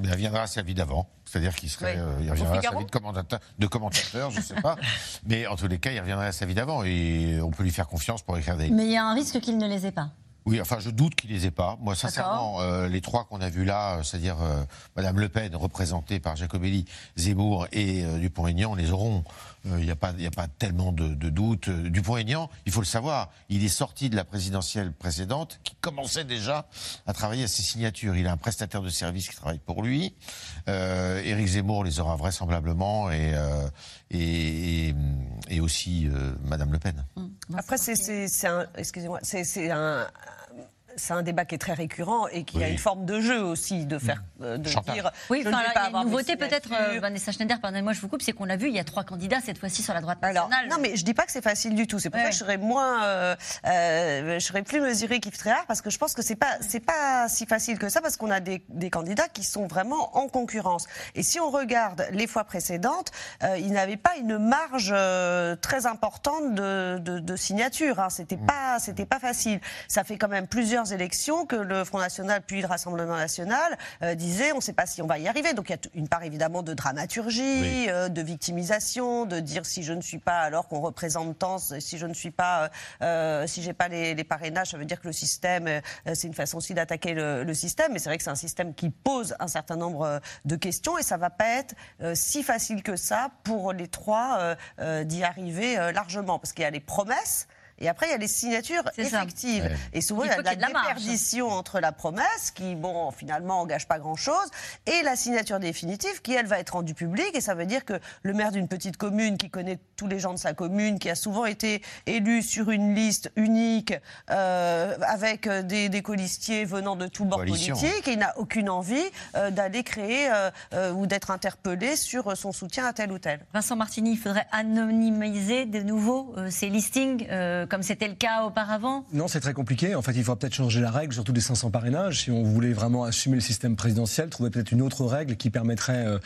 Il reviendra à sa vie d'avant. C'est-à-dire qu'il serait, euh, il reviendra à sa vie de commentateur, de commentateur je ne sais pas. Mais en tous les cas, il reviendrait à sa vie d'avant et on peut lui faire confiance pour écrire des. Mais il y a un risque qu'il ne les ait pas. Oui, enfin, je doute qu'il les ait pas. Moi, sincèrement, euh, les trois qu'on a vus là, euh, c'est-à-dire euh, Madame Le Pen, représentée par Jacobelli, Zemmour et Dupont-Aignan, les auront. Il n'y a, pas, a pas tellement de, de doute. Dupont-Aignan, il faut le savoir, il est sorti de la présidentielle précédente, qui commençait déjà à travailler à ses signatures. Il a un prestataire de service qui travaille pour lui. Éric Zemmour les aura vraisemblablement et, et, et, aussi Madame Le Pen. Après, c'est un, excusez-moi, c'est un c'est un débat qui est très récurrent et qui a une forme de jeu aussi, de faire, mmh. euh, de dire. Oui, enfin, il y pas a avoir une mes nouveauté peut-être, euh, Vanessa Schneider, pardonnez-moi, je vous coupe, c'est qu'on a vu, il y a trois candidats cette fois-ci sur la droite Alors, nationale. non, mais je dis pas que c'est facile du tout. C'est pour ça que je serais moins, euh, euh, je serais plus mesurée qu'Yves Tréhard parce que je pense que c'est pas, c'est pas si facile que ça parce qu'on a des, des candidats qui sont vraiment en concurrence. Et si on regarde les fois précédentes, euh, ils n'avaient pas une marge euh, très importante de, de, de signatures. Hein. C'était pas, c'était pas facile. Ça fait quand même plusieurs élections que le Front National puis le Rassemblement National euh, disaient on ne sait pas si on va y arriver. Donc il y a une part évidemment de dramaturgie, euh, de victimisation, de dire si je ne suis pas alors qu'on représente tant, si je ne suis pas, euh, si j'ai pas les, les parrainages, ça veut dire que le système, c'est une façon aussi d'attaquer le, le système. Mais c'est vrai que c'est un système qui pose un certain nombre de questions et ça va pas être si facile que ça pour les trois d'y arriver largement parce qu'il y a les promesses. Et après, il y a les signatures effectives. Ouais. Et souvent, Il il y a de la déperdition entre la promesse, qui, bon, finalement, engage pas grand-chose, et la signature définitive, qui, elle, va être rendue publique. Et ça veut dire que le maire d'une petite commune, qui connaît tous les gens de sa commune, qui a souvent été élu sur une liste unique, euh, avec euh, des, des colistiers venant de tous bords Coalition. politiques, et il n'a aucune envie euh, d'aller créer euh, euh, ou d'être interpellé sur son soutien à tel ou tel. Vincent Martini, il faudrait anonymiser de nouveau euh, ces listings, euh, comme c'était le cas auparavant? Non, c'est très compliqué. En fait, il faudra peut-être changer la règle, surtout des 500 parrainages. Si on voulait vraiment assumer le système présidentiel, trouver peut-être une autre règle qui permettrait euh,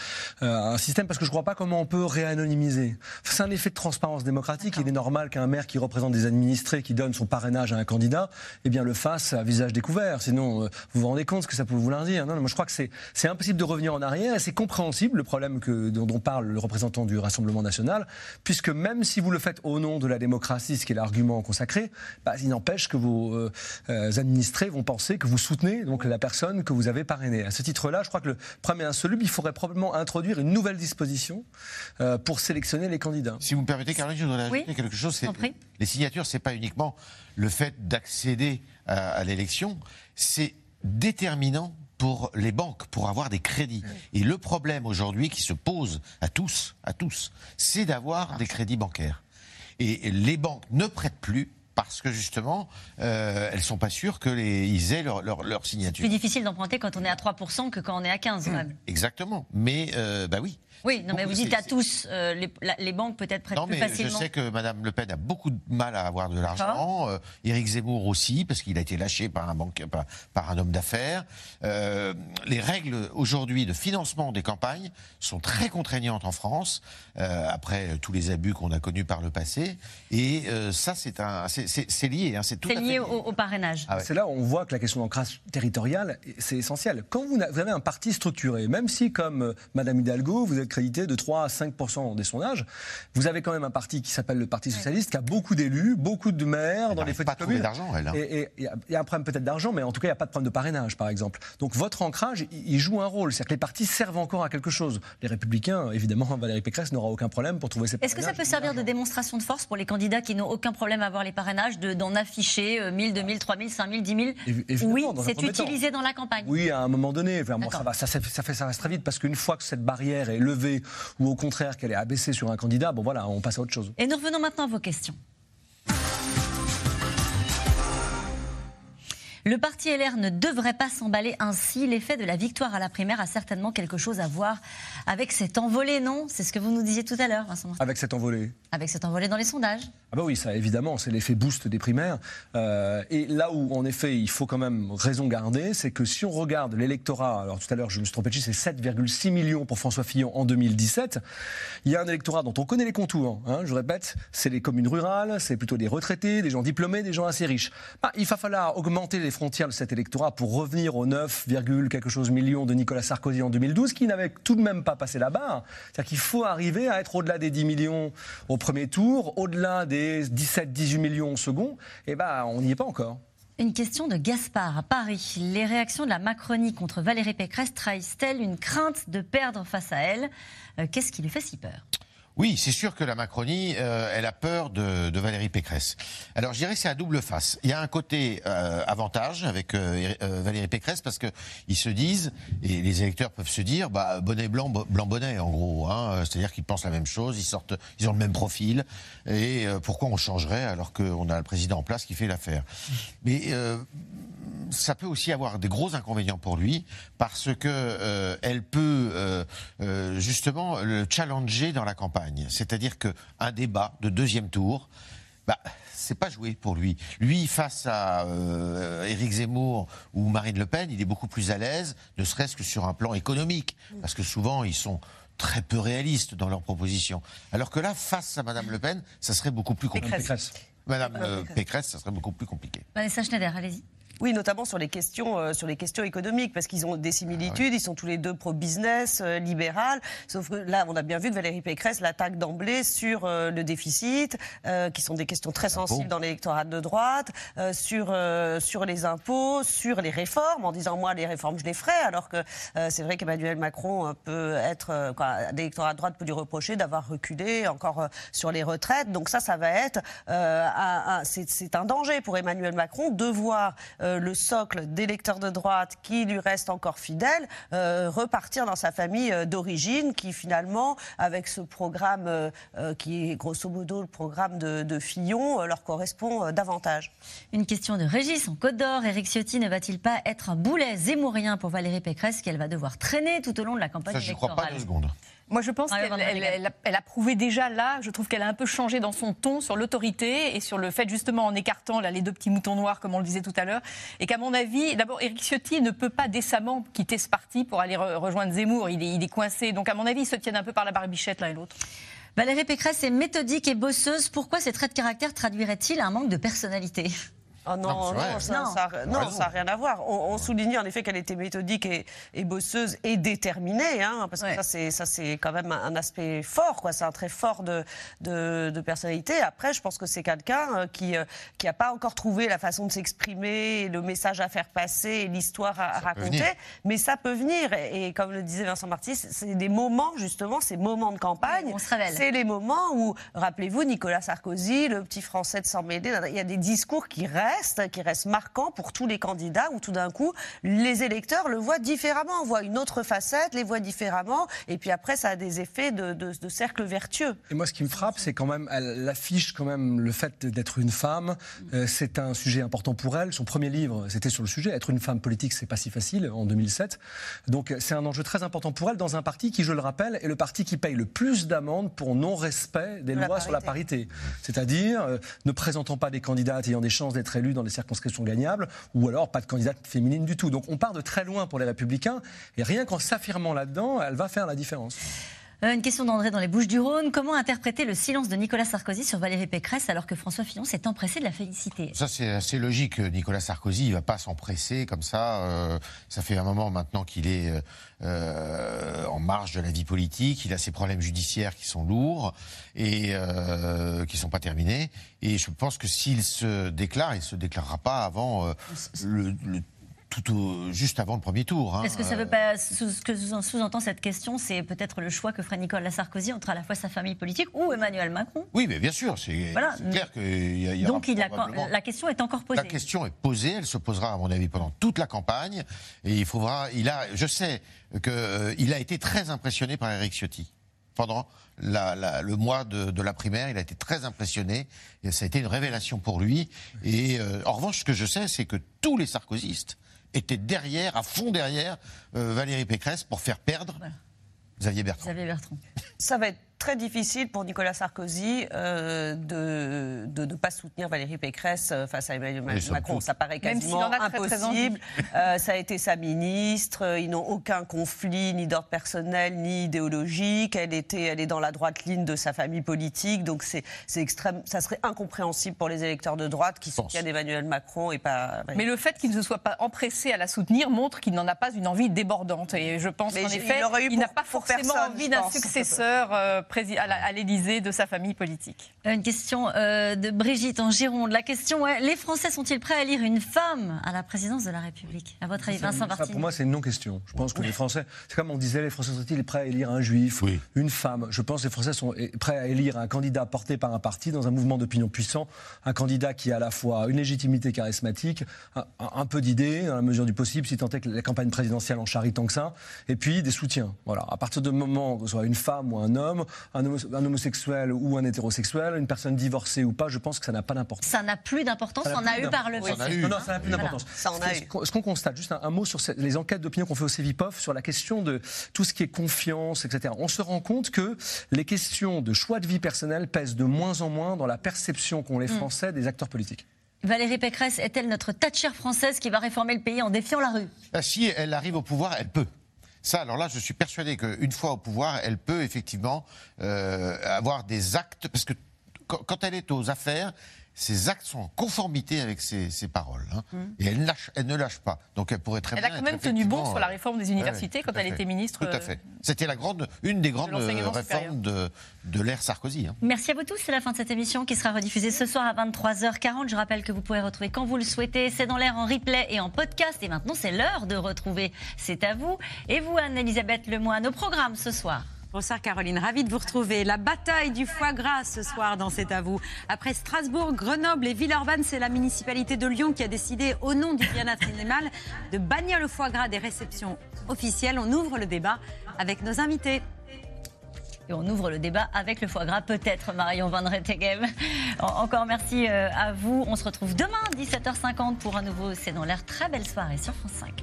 euh, un système, parce que je ne crois pas comment on peut réanonymiser. C'est un effet de transparence démocratique. Il est normal qu'un maire qui représente des administrés, qui donne son parrainage à un candidat, eh bien, le fasse à visage découvert. Sinon, euh, vous vous rendez compte ce que ça peut vouloir dire. Non, non, moi, je crois que c'est c'est impossible de revenir en arrière et c'est compréhensible le problème que, dont, dont parle le représentant du Rassemblement national, puisque même si vous le faites au nom de la démocratie, ce qui est l'argument consacré, bah, il n'empêche que vos euh, euh, administrés vont penser que vous soutenez donc la personne que vous avez parrainée. À ce titre-là, je crois que le problème est insoluble. Il faudrait probablement introduire une nouvelle disposition euh, pour sélectionner les candidats. Si vous me permettez, Caroline, je voudrais ajouter Oui. quelque chose. Les signatures, c'est pas uniquement le fait d'accéder à, à l'élection, c'est déterminant pour les banques, pour avoir des crédits. Et le problème aujourd'hui qui se pose à tous, à tous, c'est d'avoir des crédits bancaires. Et les banques ne prêtent plus parce que justement, euh, elles sont pas sûres qu'ils aient leur, leur, leur signature. Plus difficile d'emprunter quand on est à 3% que quand on est à 15 même. Exactement. Mais euh, bah oui. Oui, non, mais vous dites à tous, euh, les, la- les banques peut-être prêtent Non, plus mais facilement. je sais que Madame Le Pen a beaucoup de mal à avoir de l'argent. Euh, Éric Zemmour aussi, parce qu'il a été lâché par un banque, par, par un homme d'affaires. Euh, les règles aujourd'hui de financement des campagnes sont très contraignantes en France, euh, après tous les abus qu'on a connus par le passé. Et euh, ça, c'est lié. Hein, c'est fait lié au, au parrainage. Ah ouais. C'est là où on voit que la question d'ancrage territorial, c'est essentiel. Quand vous avez un parti structuré, même si, comme Madame Hidalgo, vous êtes crédité de 3 à 5 des sondages, vous avez quand même un parti qui s'appelle le Parti Socialiste, qui a beaucoup d'élus, beaucoup de maires dans les n'arrive petites pas à trouver communes. d'argent, elle, hein. Et il y a- il y, a un problème peut-être d'argent, mais en tout cas, il n'y a pas de problème de parrainage, par exemple. Donc votre ancrage, il joue un rôle. C'est-à-dire que les partis servent encore à quelque chose. Les Républicains, évidemment, Valérie Pécresse n'aura aucun problème pour trouver ses Est-ce que ça peut servir de démonstration de force pour les candidats qui n'ont aucun problème à avoir les parrainages, de- d'en afficher euh, 1000, 2000, 3000, 5000, 10 000 Évi- évidemment, Oui, dans c'est temps. utilisé dans la campagne. Oui, à un moment donné. Enfin, bon, ça, va, ça, ça, ça fait ça reste très vite parce qu'une fois que cette barrière est levée ou au contraire qu'elle est abaissée sur un candidat, bon voilà, on passe à autre chose. Et nous revenons maintenant à vos questions. Le parti LR ne devrait pas s'emballer ainsi. L'effet de la victoire à la primaire a certainement quelque chose à voir avec cet envolé, non? C'est ce que vous nous disiez tout à l'heure, Vincent Martin. Avec cette envolée. Avec cet envolé dans les sondages. Ah bah oui, ça évidemment, c'est l'effet boost des primaires. Euh, et là où, en effet, il faut quand même raison garder, c'est que si on regarde l'électorat, alors tout à l'heure je me suis trompé de c'est 7,6 millions pour François Fillon en 2017. Il y a un électorat dont on connaît les contours. hein, je répète, c'est les communes rurales, c'est plutôt des retraités, des gens diplômés, des gens assez riches. Bah, il va falloir augmenter les frontières de cet électorat pour revenir aux 9, quelque chose millions de Nicolas Sarkozy en 2012, qui n'avait tout de même pas passé la barre. C'est-à-dire qu'il faut arriver à être au-delà des 10 millions au premier tour, au-delà des 17-18 millions au second. Et ben, on n'y est pas encore. Une question de Gaspard à Paris. Les réactions de la Macronie contre Valérie Pécresse trahissent-elles une crainte de perdre face à elle? Euh, Qu'est-ce qui lui fait si peur? Oui, c'est sûr que la Macronie, euh, elle a peur de, Valérie Pécresse. Alors, je dirais que c'est à double face. Il y a un côté euh, avantage avec euh, Valérie Pécresse parce que ils se disent, et les électeurs peuvent se dire, bah, bonnet blanc, blanc bonnet, en gros. Hein, C'est-à-dire qu'ils pensent la même chose, ils sortent, ils ont le même profil. Et pourquoi on changerait alors qu'on a le président en place qui fait l'affaire? Mais ça peut aussi avoir des gros inconvénients pour lui parce que euh, elle peut euh, euh, justement le challenger dans la campagne. C'est-à-dire qu'un débat de deuxième tour, bah, c'est pas joué pour lui. Lui, face à Éric Zemmour ou Marine Le Pen, il est beaucoup plus à l'aise, ne serait-ce que sur un plan économique, parce que souvent ils sont très peu réalistes dans leurs propositions. Alors que là, face à Madame Le Pen, ça serait beaucoup plus compliqué. Madame Pécresse, ça serait beaucoup plus compliqué. Vanessa Schneider, allez-y. Oui, notamment sur les questions, euh, sur les questions économiques, parce qu'ils ont des similitudes, ah ils sont tous les deux pro-business, euh, libéral. Sauf que là, on a bien vu que Valérie Pécresse l'attaque d'emblée sur euh, le déficit, qui sont des questions très sensibles dans l'électorat de droite, sur, sur les impôts, sur les réformes, en disant moi, les réformes, je les ferai, alors que c'est vrai qu'Emmanuel Macron peut être, quoi, l'électorat de droite peut lui reprocher d'avoir reculé encore sur les retraites. Donc ça, ça va être, c'est un danger pour Emmanuel Macron de voir euh, le socle d'électeurs de droite qui lui reste encore fidèle, euh, repartir dans sa famille euh, d'origine qui finalement, avec ce programme qui est grosso modo le programme de, Fillon, leur correspond davantage. Une question de Régis en Côte d'Or. Éric Ciotti ne va-t-il pas être un boulet zémourien pour Valérie Pécresse qu'elle va devoir traîner tout au long de la campagne Ça, électorale crois pas deux secondes. Moi, je pense qu'elle elle, a prouvé déjà là, je trouve qu'elle a un peu changé dans son ton sur l'autorité et sur le fait, justement, en écartant là, les deux petits moutons noirs, comme on le disait tout à l'heure, et qu'à mon avis, d'abord, Éric Ciotti ne peut pas décemment quitter ce parti pour aller rejoindre Zemmour. Il est, il est coincé. Donc, à mon avis, ils se tiennent un peu par la barbichette l'un et l'autre. Valérie Pécresse est méthodique et bosseuse. Pourquoi ces traits de caractère traduiraient-ils un manque de personnalité? Oh non, non, ça, n'a rien à voir. On, soulignait en effet qu'elle était méthodique et, bosseuse et déterminée, hein, parce que ça c'est quand même un aspect fort, quoi. C'est un trait fort de, de, personnalité. Après, je pense que c'est quelqu'un euh, qui euh, qui a pas encore trouvé la façon de s'exprimer, le message à faire passer, l'histoire à, raconter, mais ça peut venir. Et, comme le disait Vincent Marty, c'est des moments justement, ces moments de campagne. C'est les moments où, rappelez-vous, Nicolas Sarkozy, le petit Français de s'en mêler, il y a des discours qui restent qui reste marquant pour tous les candidats, où tout d'un coup, les électeurs le voient différemment, voit une autre facette, les voient différemment, et puis après, ça a des effets de, de, cercle vertueux. Et moi, ce qui me frappe, c'est quand même, elle affiche quand même le fait d'être une femme. Euh, c'est un sujet important pour elle. Son premier livre, c'était sur le sujet. Être une femme politique, c'est pas si facile, en 2007. Donc, c'est un enjeu très important pour elle dans un parti qui, je le rappelle, est le parti qui paye le plus d'amendes pour non-respect des lois sur la parité. C'est-à-dire, euh, ne présentant pas des candidats ayant des chances d'être dans les circonscriptions gagnables, ou alors pas de candidate féminine du tout. Donc on part de très loin pour les républicains, et rien qu'en s'affirmant là-dedans, elle va faire la différence. Euh, une question d'André dans les Bouches du Rhône. Comment interpréter le silence de Nicolas Sarkozy sur Valérie Pécresse alors que François Fillon s'est empressé de la féliciter? Ça, c'est assez logique. Nicolas Sarkozy, il ne va pas s'empresser comme ça. Euh, ça fait un moment maintenant qu'il est euh, en marge de la vie politique. Il a ses problèmes judiciaires qui sont lourds et qui ne sont pas terminés. Et je pense que s'il se déclare, il ne se déclarera pas avant le, le tout juste avant le premier tour. Hein. Est-ce que ça veut pas, ce que sous-entend cette question, c'est peut-être le choix que ferait Nicolas Sarkozy entre à la fois sa famille politique ou Emmanuel Macron? Oui, mais bien sûr, c'est clair qu'il y, a. Donc il la question est encore posée. La question est posée, elle se posera à mon avis pendant toute la campagne, et il faudra. Il a, je sais qu'il euh, a été très impressionné par Eric Ciotti pendant le mois de, la primaire. Il a été très impressionné. Et ça a été une révélation pour lui. Et euh, en revanche, ce que je sais, c'est que tous les sarkozystes était derrière, à fond derrière euh, Valérie Pécresse pour faire perdre Xavier Bertrand. Xavier Bertrand. Ça va être très difficile pour Nicolas Sarkozy euh, de ne pas soutenir Valérie Pécresse euh, face à Emmanuel Macron. Ça paraît quasiment impossible. Euh, ça a été sa ministre. Ils n'ont aucun conflit, ni d'ordre personnel, ni idéologique. Elle, était, elle est dans la droite ligne de sa famille politique. Donc c'est extrême. Ça serait incompréhensible pour les électeurs de droite qui soutiennent Emmanuel Macron et pas. Mais le fait qu'il ne se soit pas empressé à la soutenir montre qu'il n'en a pas une envie débordante. Et je pense qu'en effet, il, n'a pas forcément envie d'un successeur à l'Élysée de sa famille politique. Euh, une question euh, de Brigitte en Gironde. La question est les Français sont-ils prêts à élire une femme à la présidence de la République? À votre avis, Vincent Martin Pour moi, c'est une non-question. Je pense que les Français, c'est comme on disait, les Français sont-ils prêts à élire un juif, une femme? Je pense que les Français sont prêts à élire un candidat porté par un parti dans un mouvement d'opinion puissant, un candidat qui a à la fois une légitimité charismatique, un, peu d'idées, dans la mesure du possible, si tant est que la campagne présidentielle en charrie tant que ça, et puis des soutiens. Voilà. À partir du moment où ce soit une femme ou un homme, un, homosexuel ou un hétérosexuel, une personne divorcée ou pas, je pense que ça n'a pas d'importance. Ça n'a plus d'importance, ça en a eu par le passé. Non, non, ça n'a plus d'importance. Ce qu'on constate, juste un, mot sur les enquêtes d'opinion qu'on fait au CEVIPOF sur la question de tout ce qui est confiance, etc. On se rend compte que les questions de choix de vie personnelle pèsent de moins en moins dans la perception qu'ont les mm. Français des acteurs politiques. Valérie Pécresse est-elle notre Thatcher française qui va réformer le pays en défiant la rue? Ah, Si elle arrive au pouvoir, elle peut. Ça, alors là, je suis persuadé qu'une fois au pouvoir, elle peut effectivement euh, avoir des actes, parce que quand elle est aux affaires, ses actes sont en conformité avec ses, paroles. Hein. Mmh. Et elle, lâche, elle, ne lâche pas. Donc elle pourrait très elle bien. Elle a quand même tenu bon sur la réforme des universités quand elle était ministre. Tout à fait. C'était la grande, une des grandes réformes de, de l'ère Sarkozy. Hein. Merci à vous tous. C'est la fin de cette émission qui sera rediffusée ce soir à 23h40. Je rappelle que vous pouvez retrouver quand vous le souhaitez. C'est dans l'air en replay et en podcast. Et maintenant, c'est l'heure de retrouver C'est à vous. Et vous, Anne-Elisabeth Lemoine, au programme ce soir. Bonsoir Caroline, ravie de vous retrouver. La bataille du foie gras ce soir dans C'est à vous. Après Strasbourg, Grenoble et Villeurbanne, c'est la municipalité de Lyon qui a décidé, au nom du bien-être animal, de bannir le foie gras des réceptions officielles. On ouvre le débat avec nos invités. Et on ouvre le débat avec le foie gras, peut-être, Marion Van Rettegem. Encore merci euh, à vous. On se retrouve demain, 17h50, pour un nouveau C'est dans l'air. Très belle soirée sur France 5.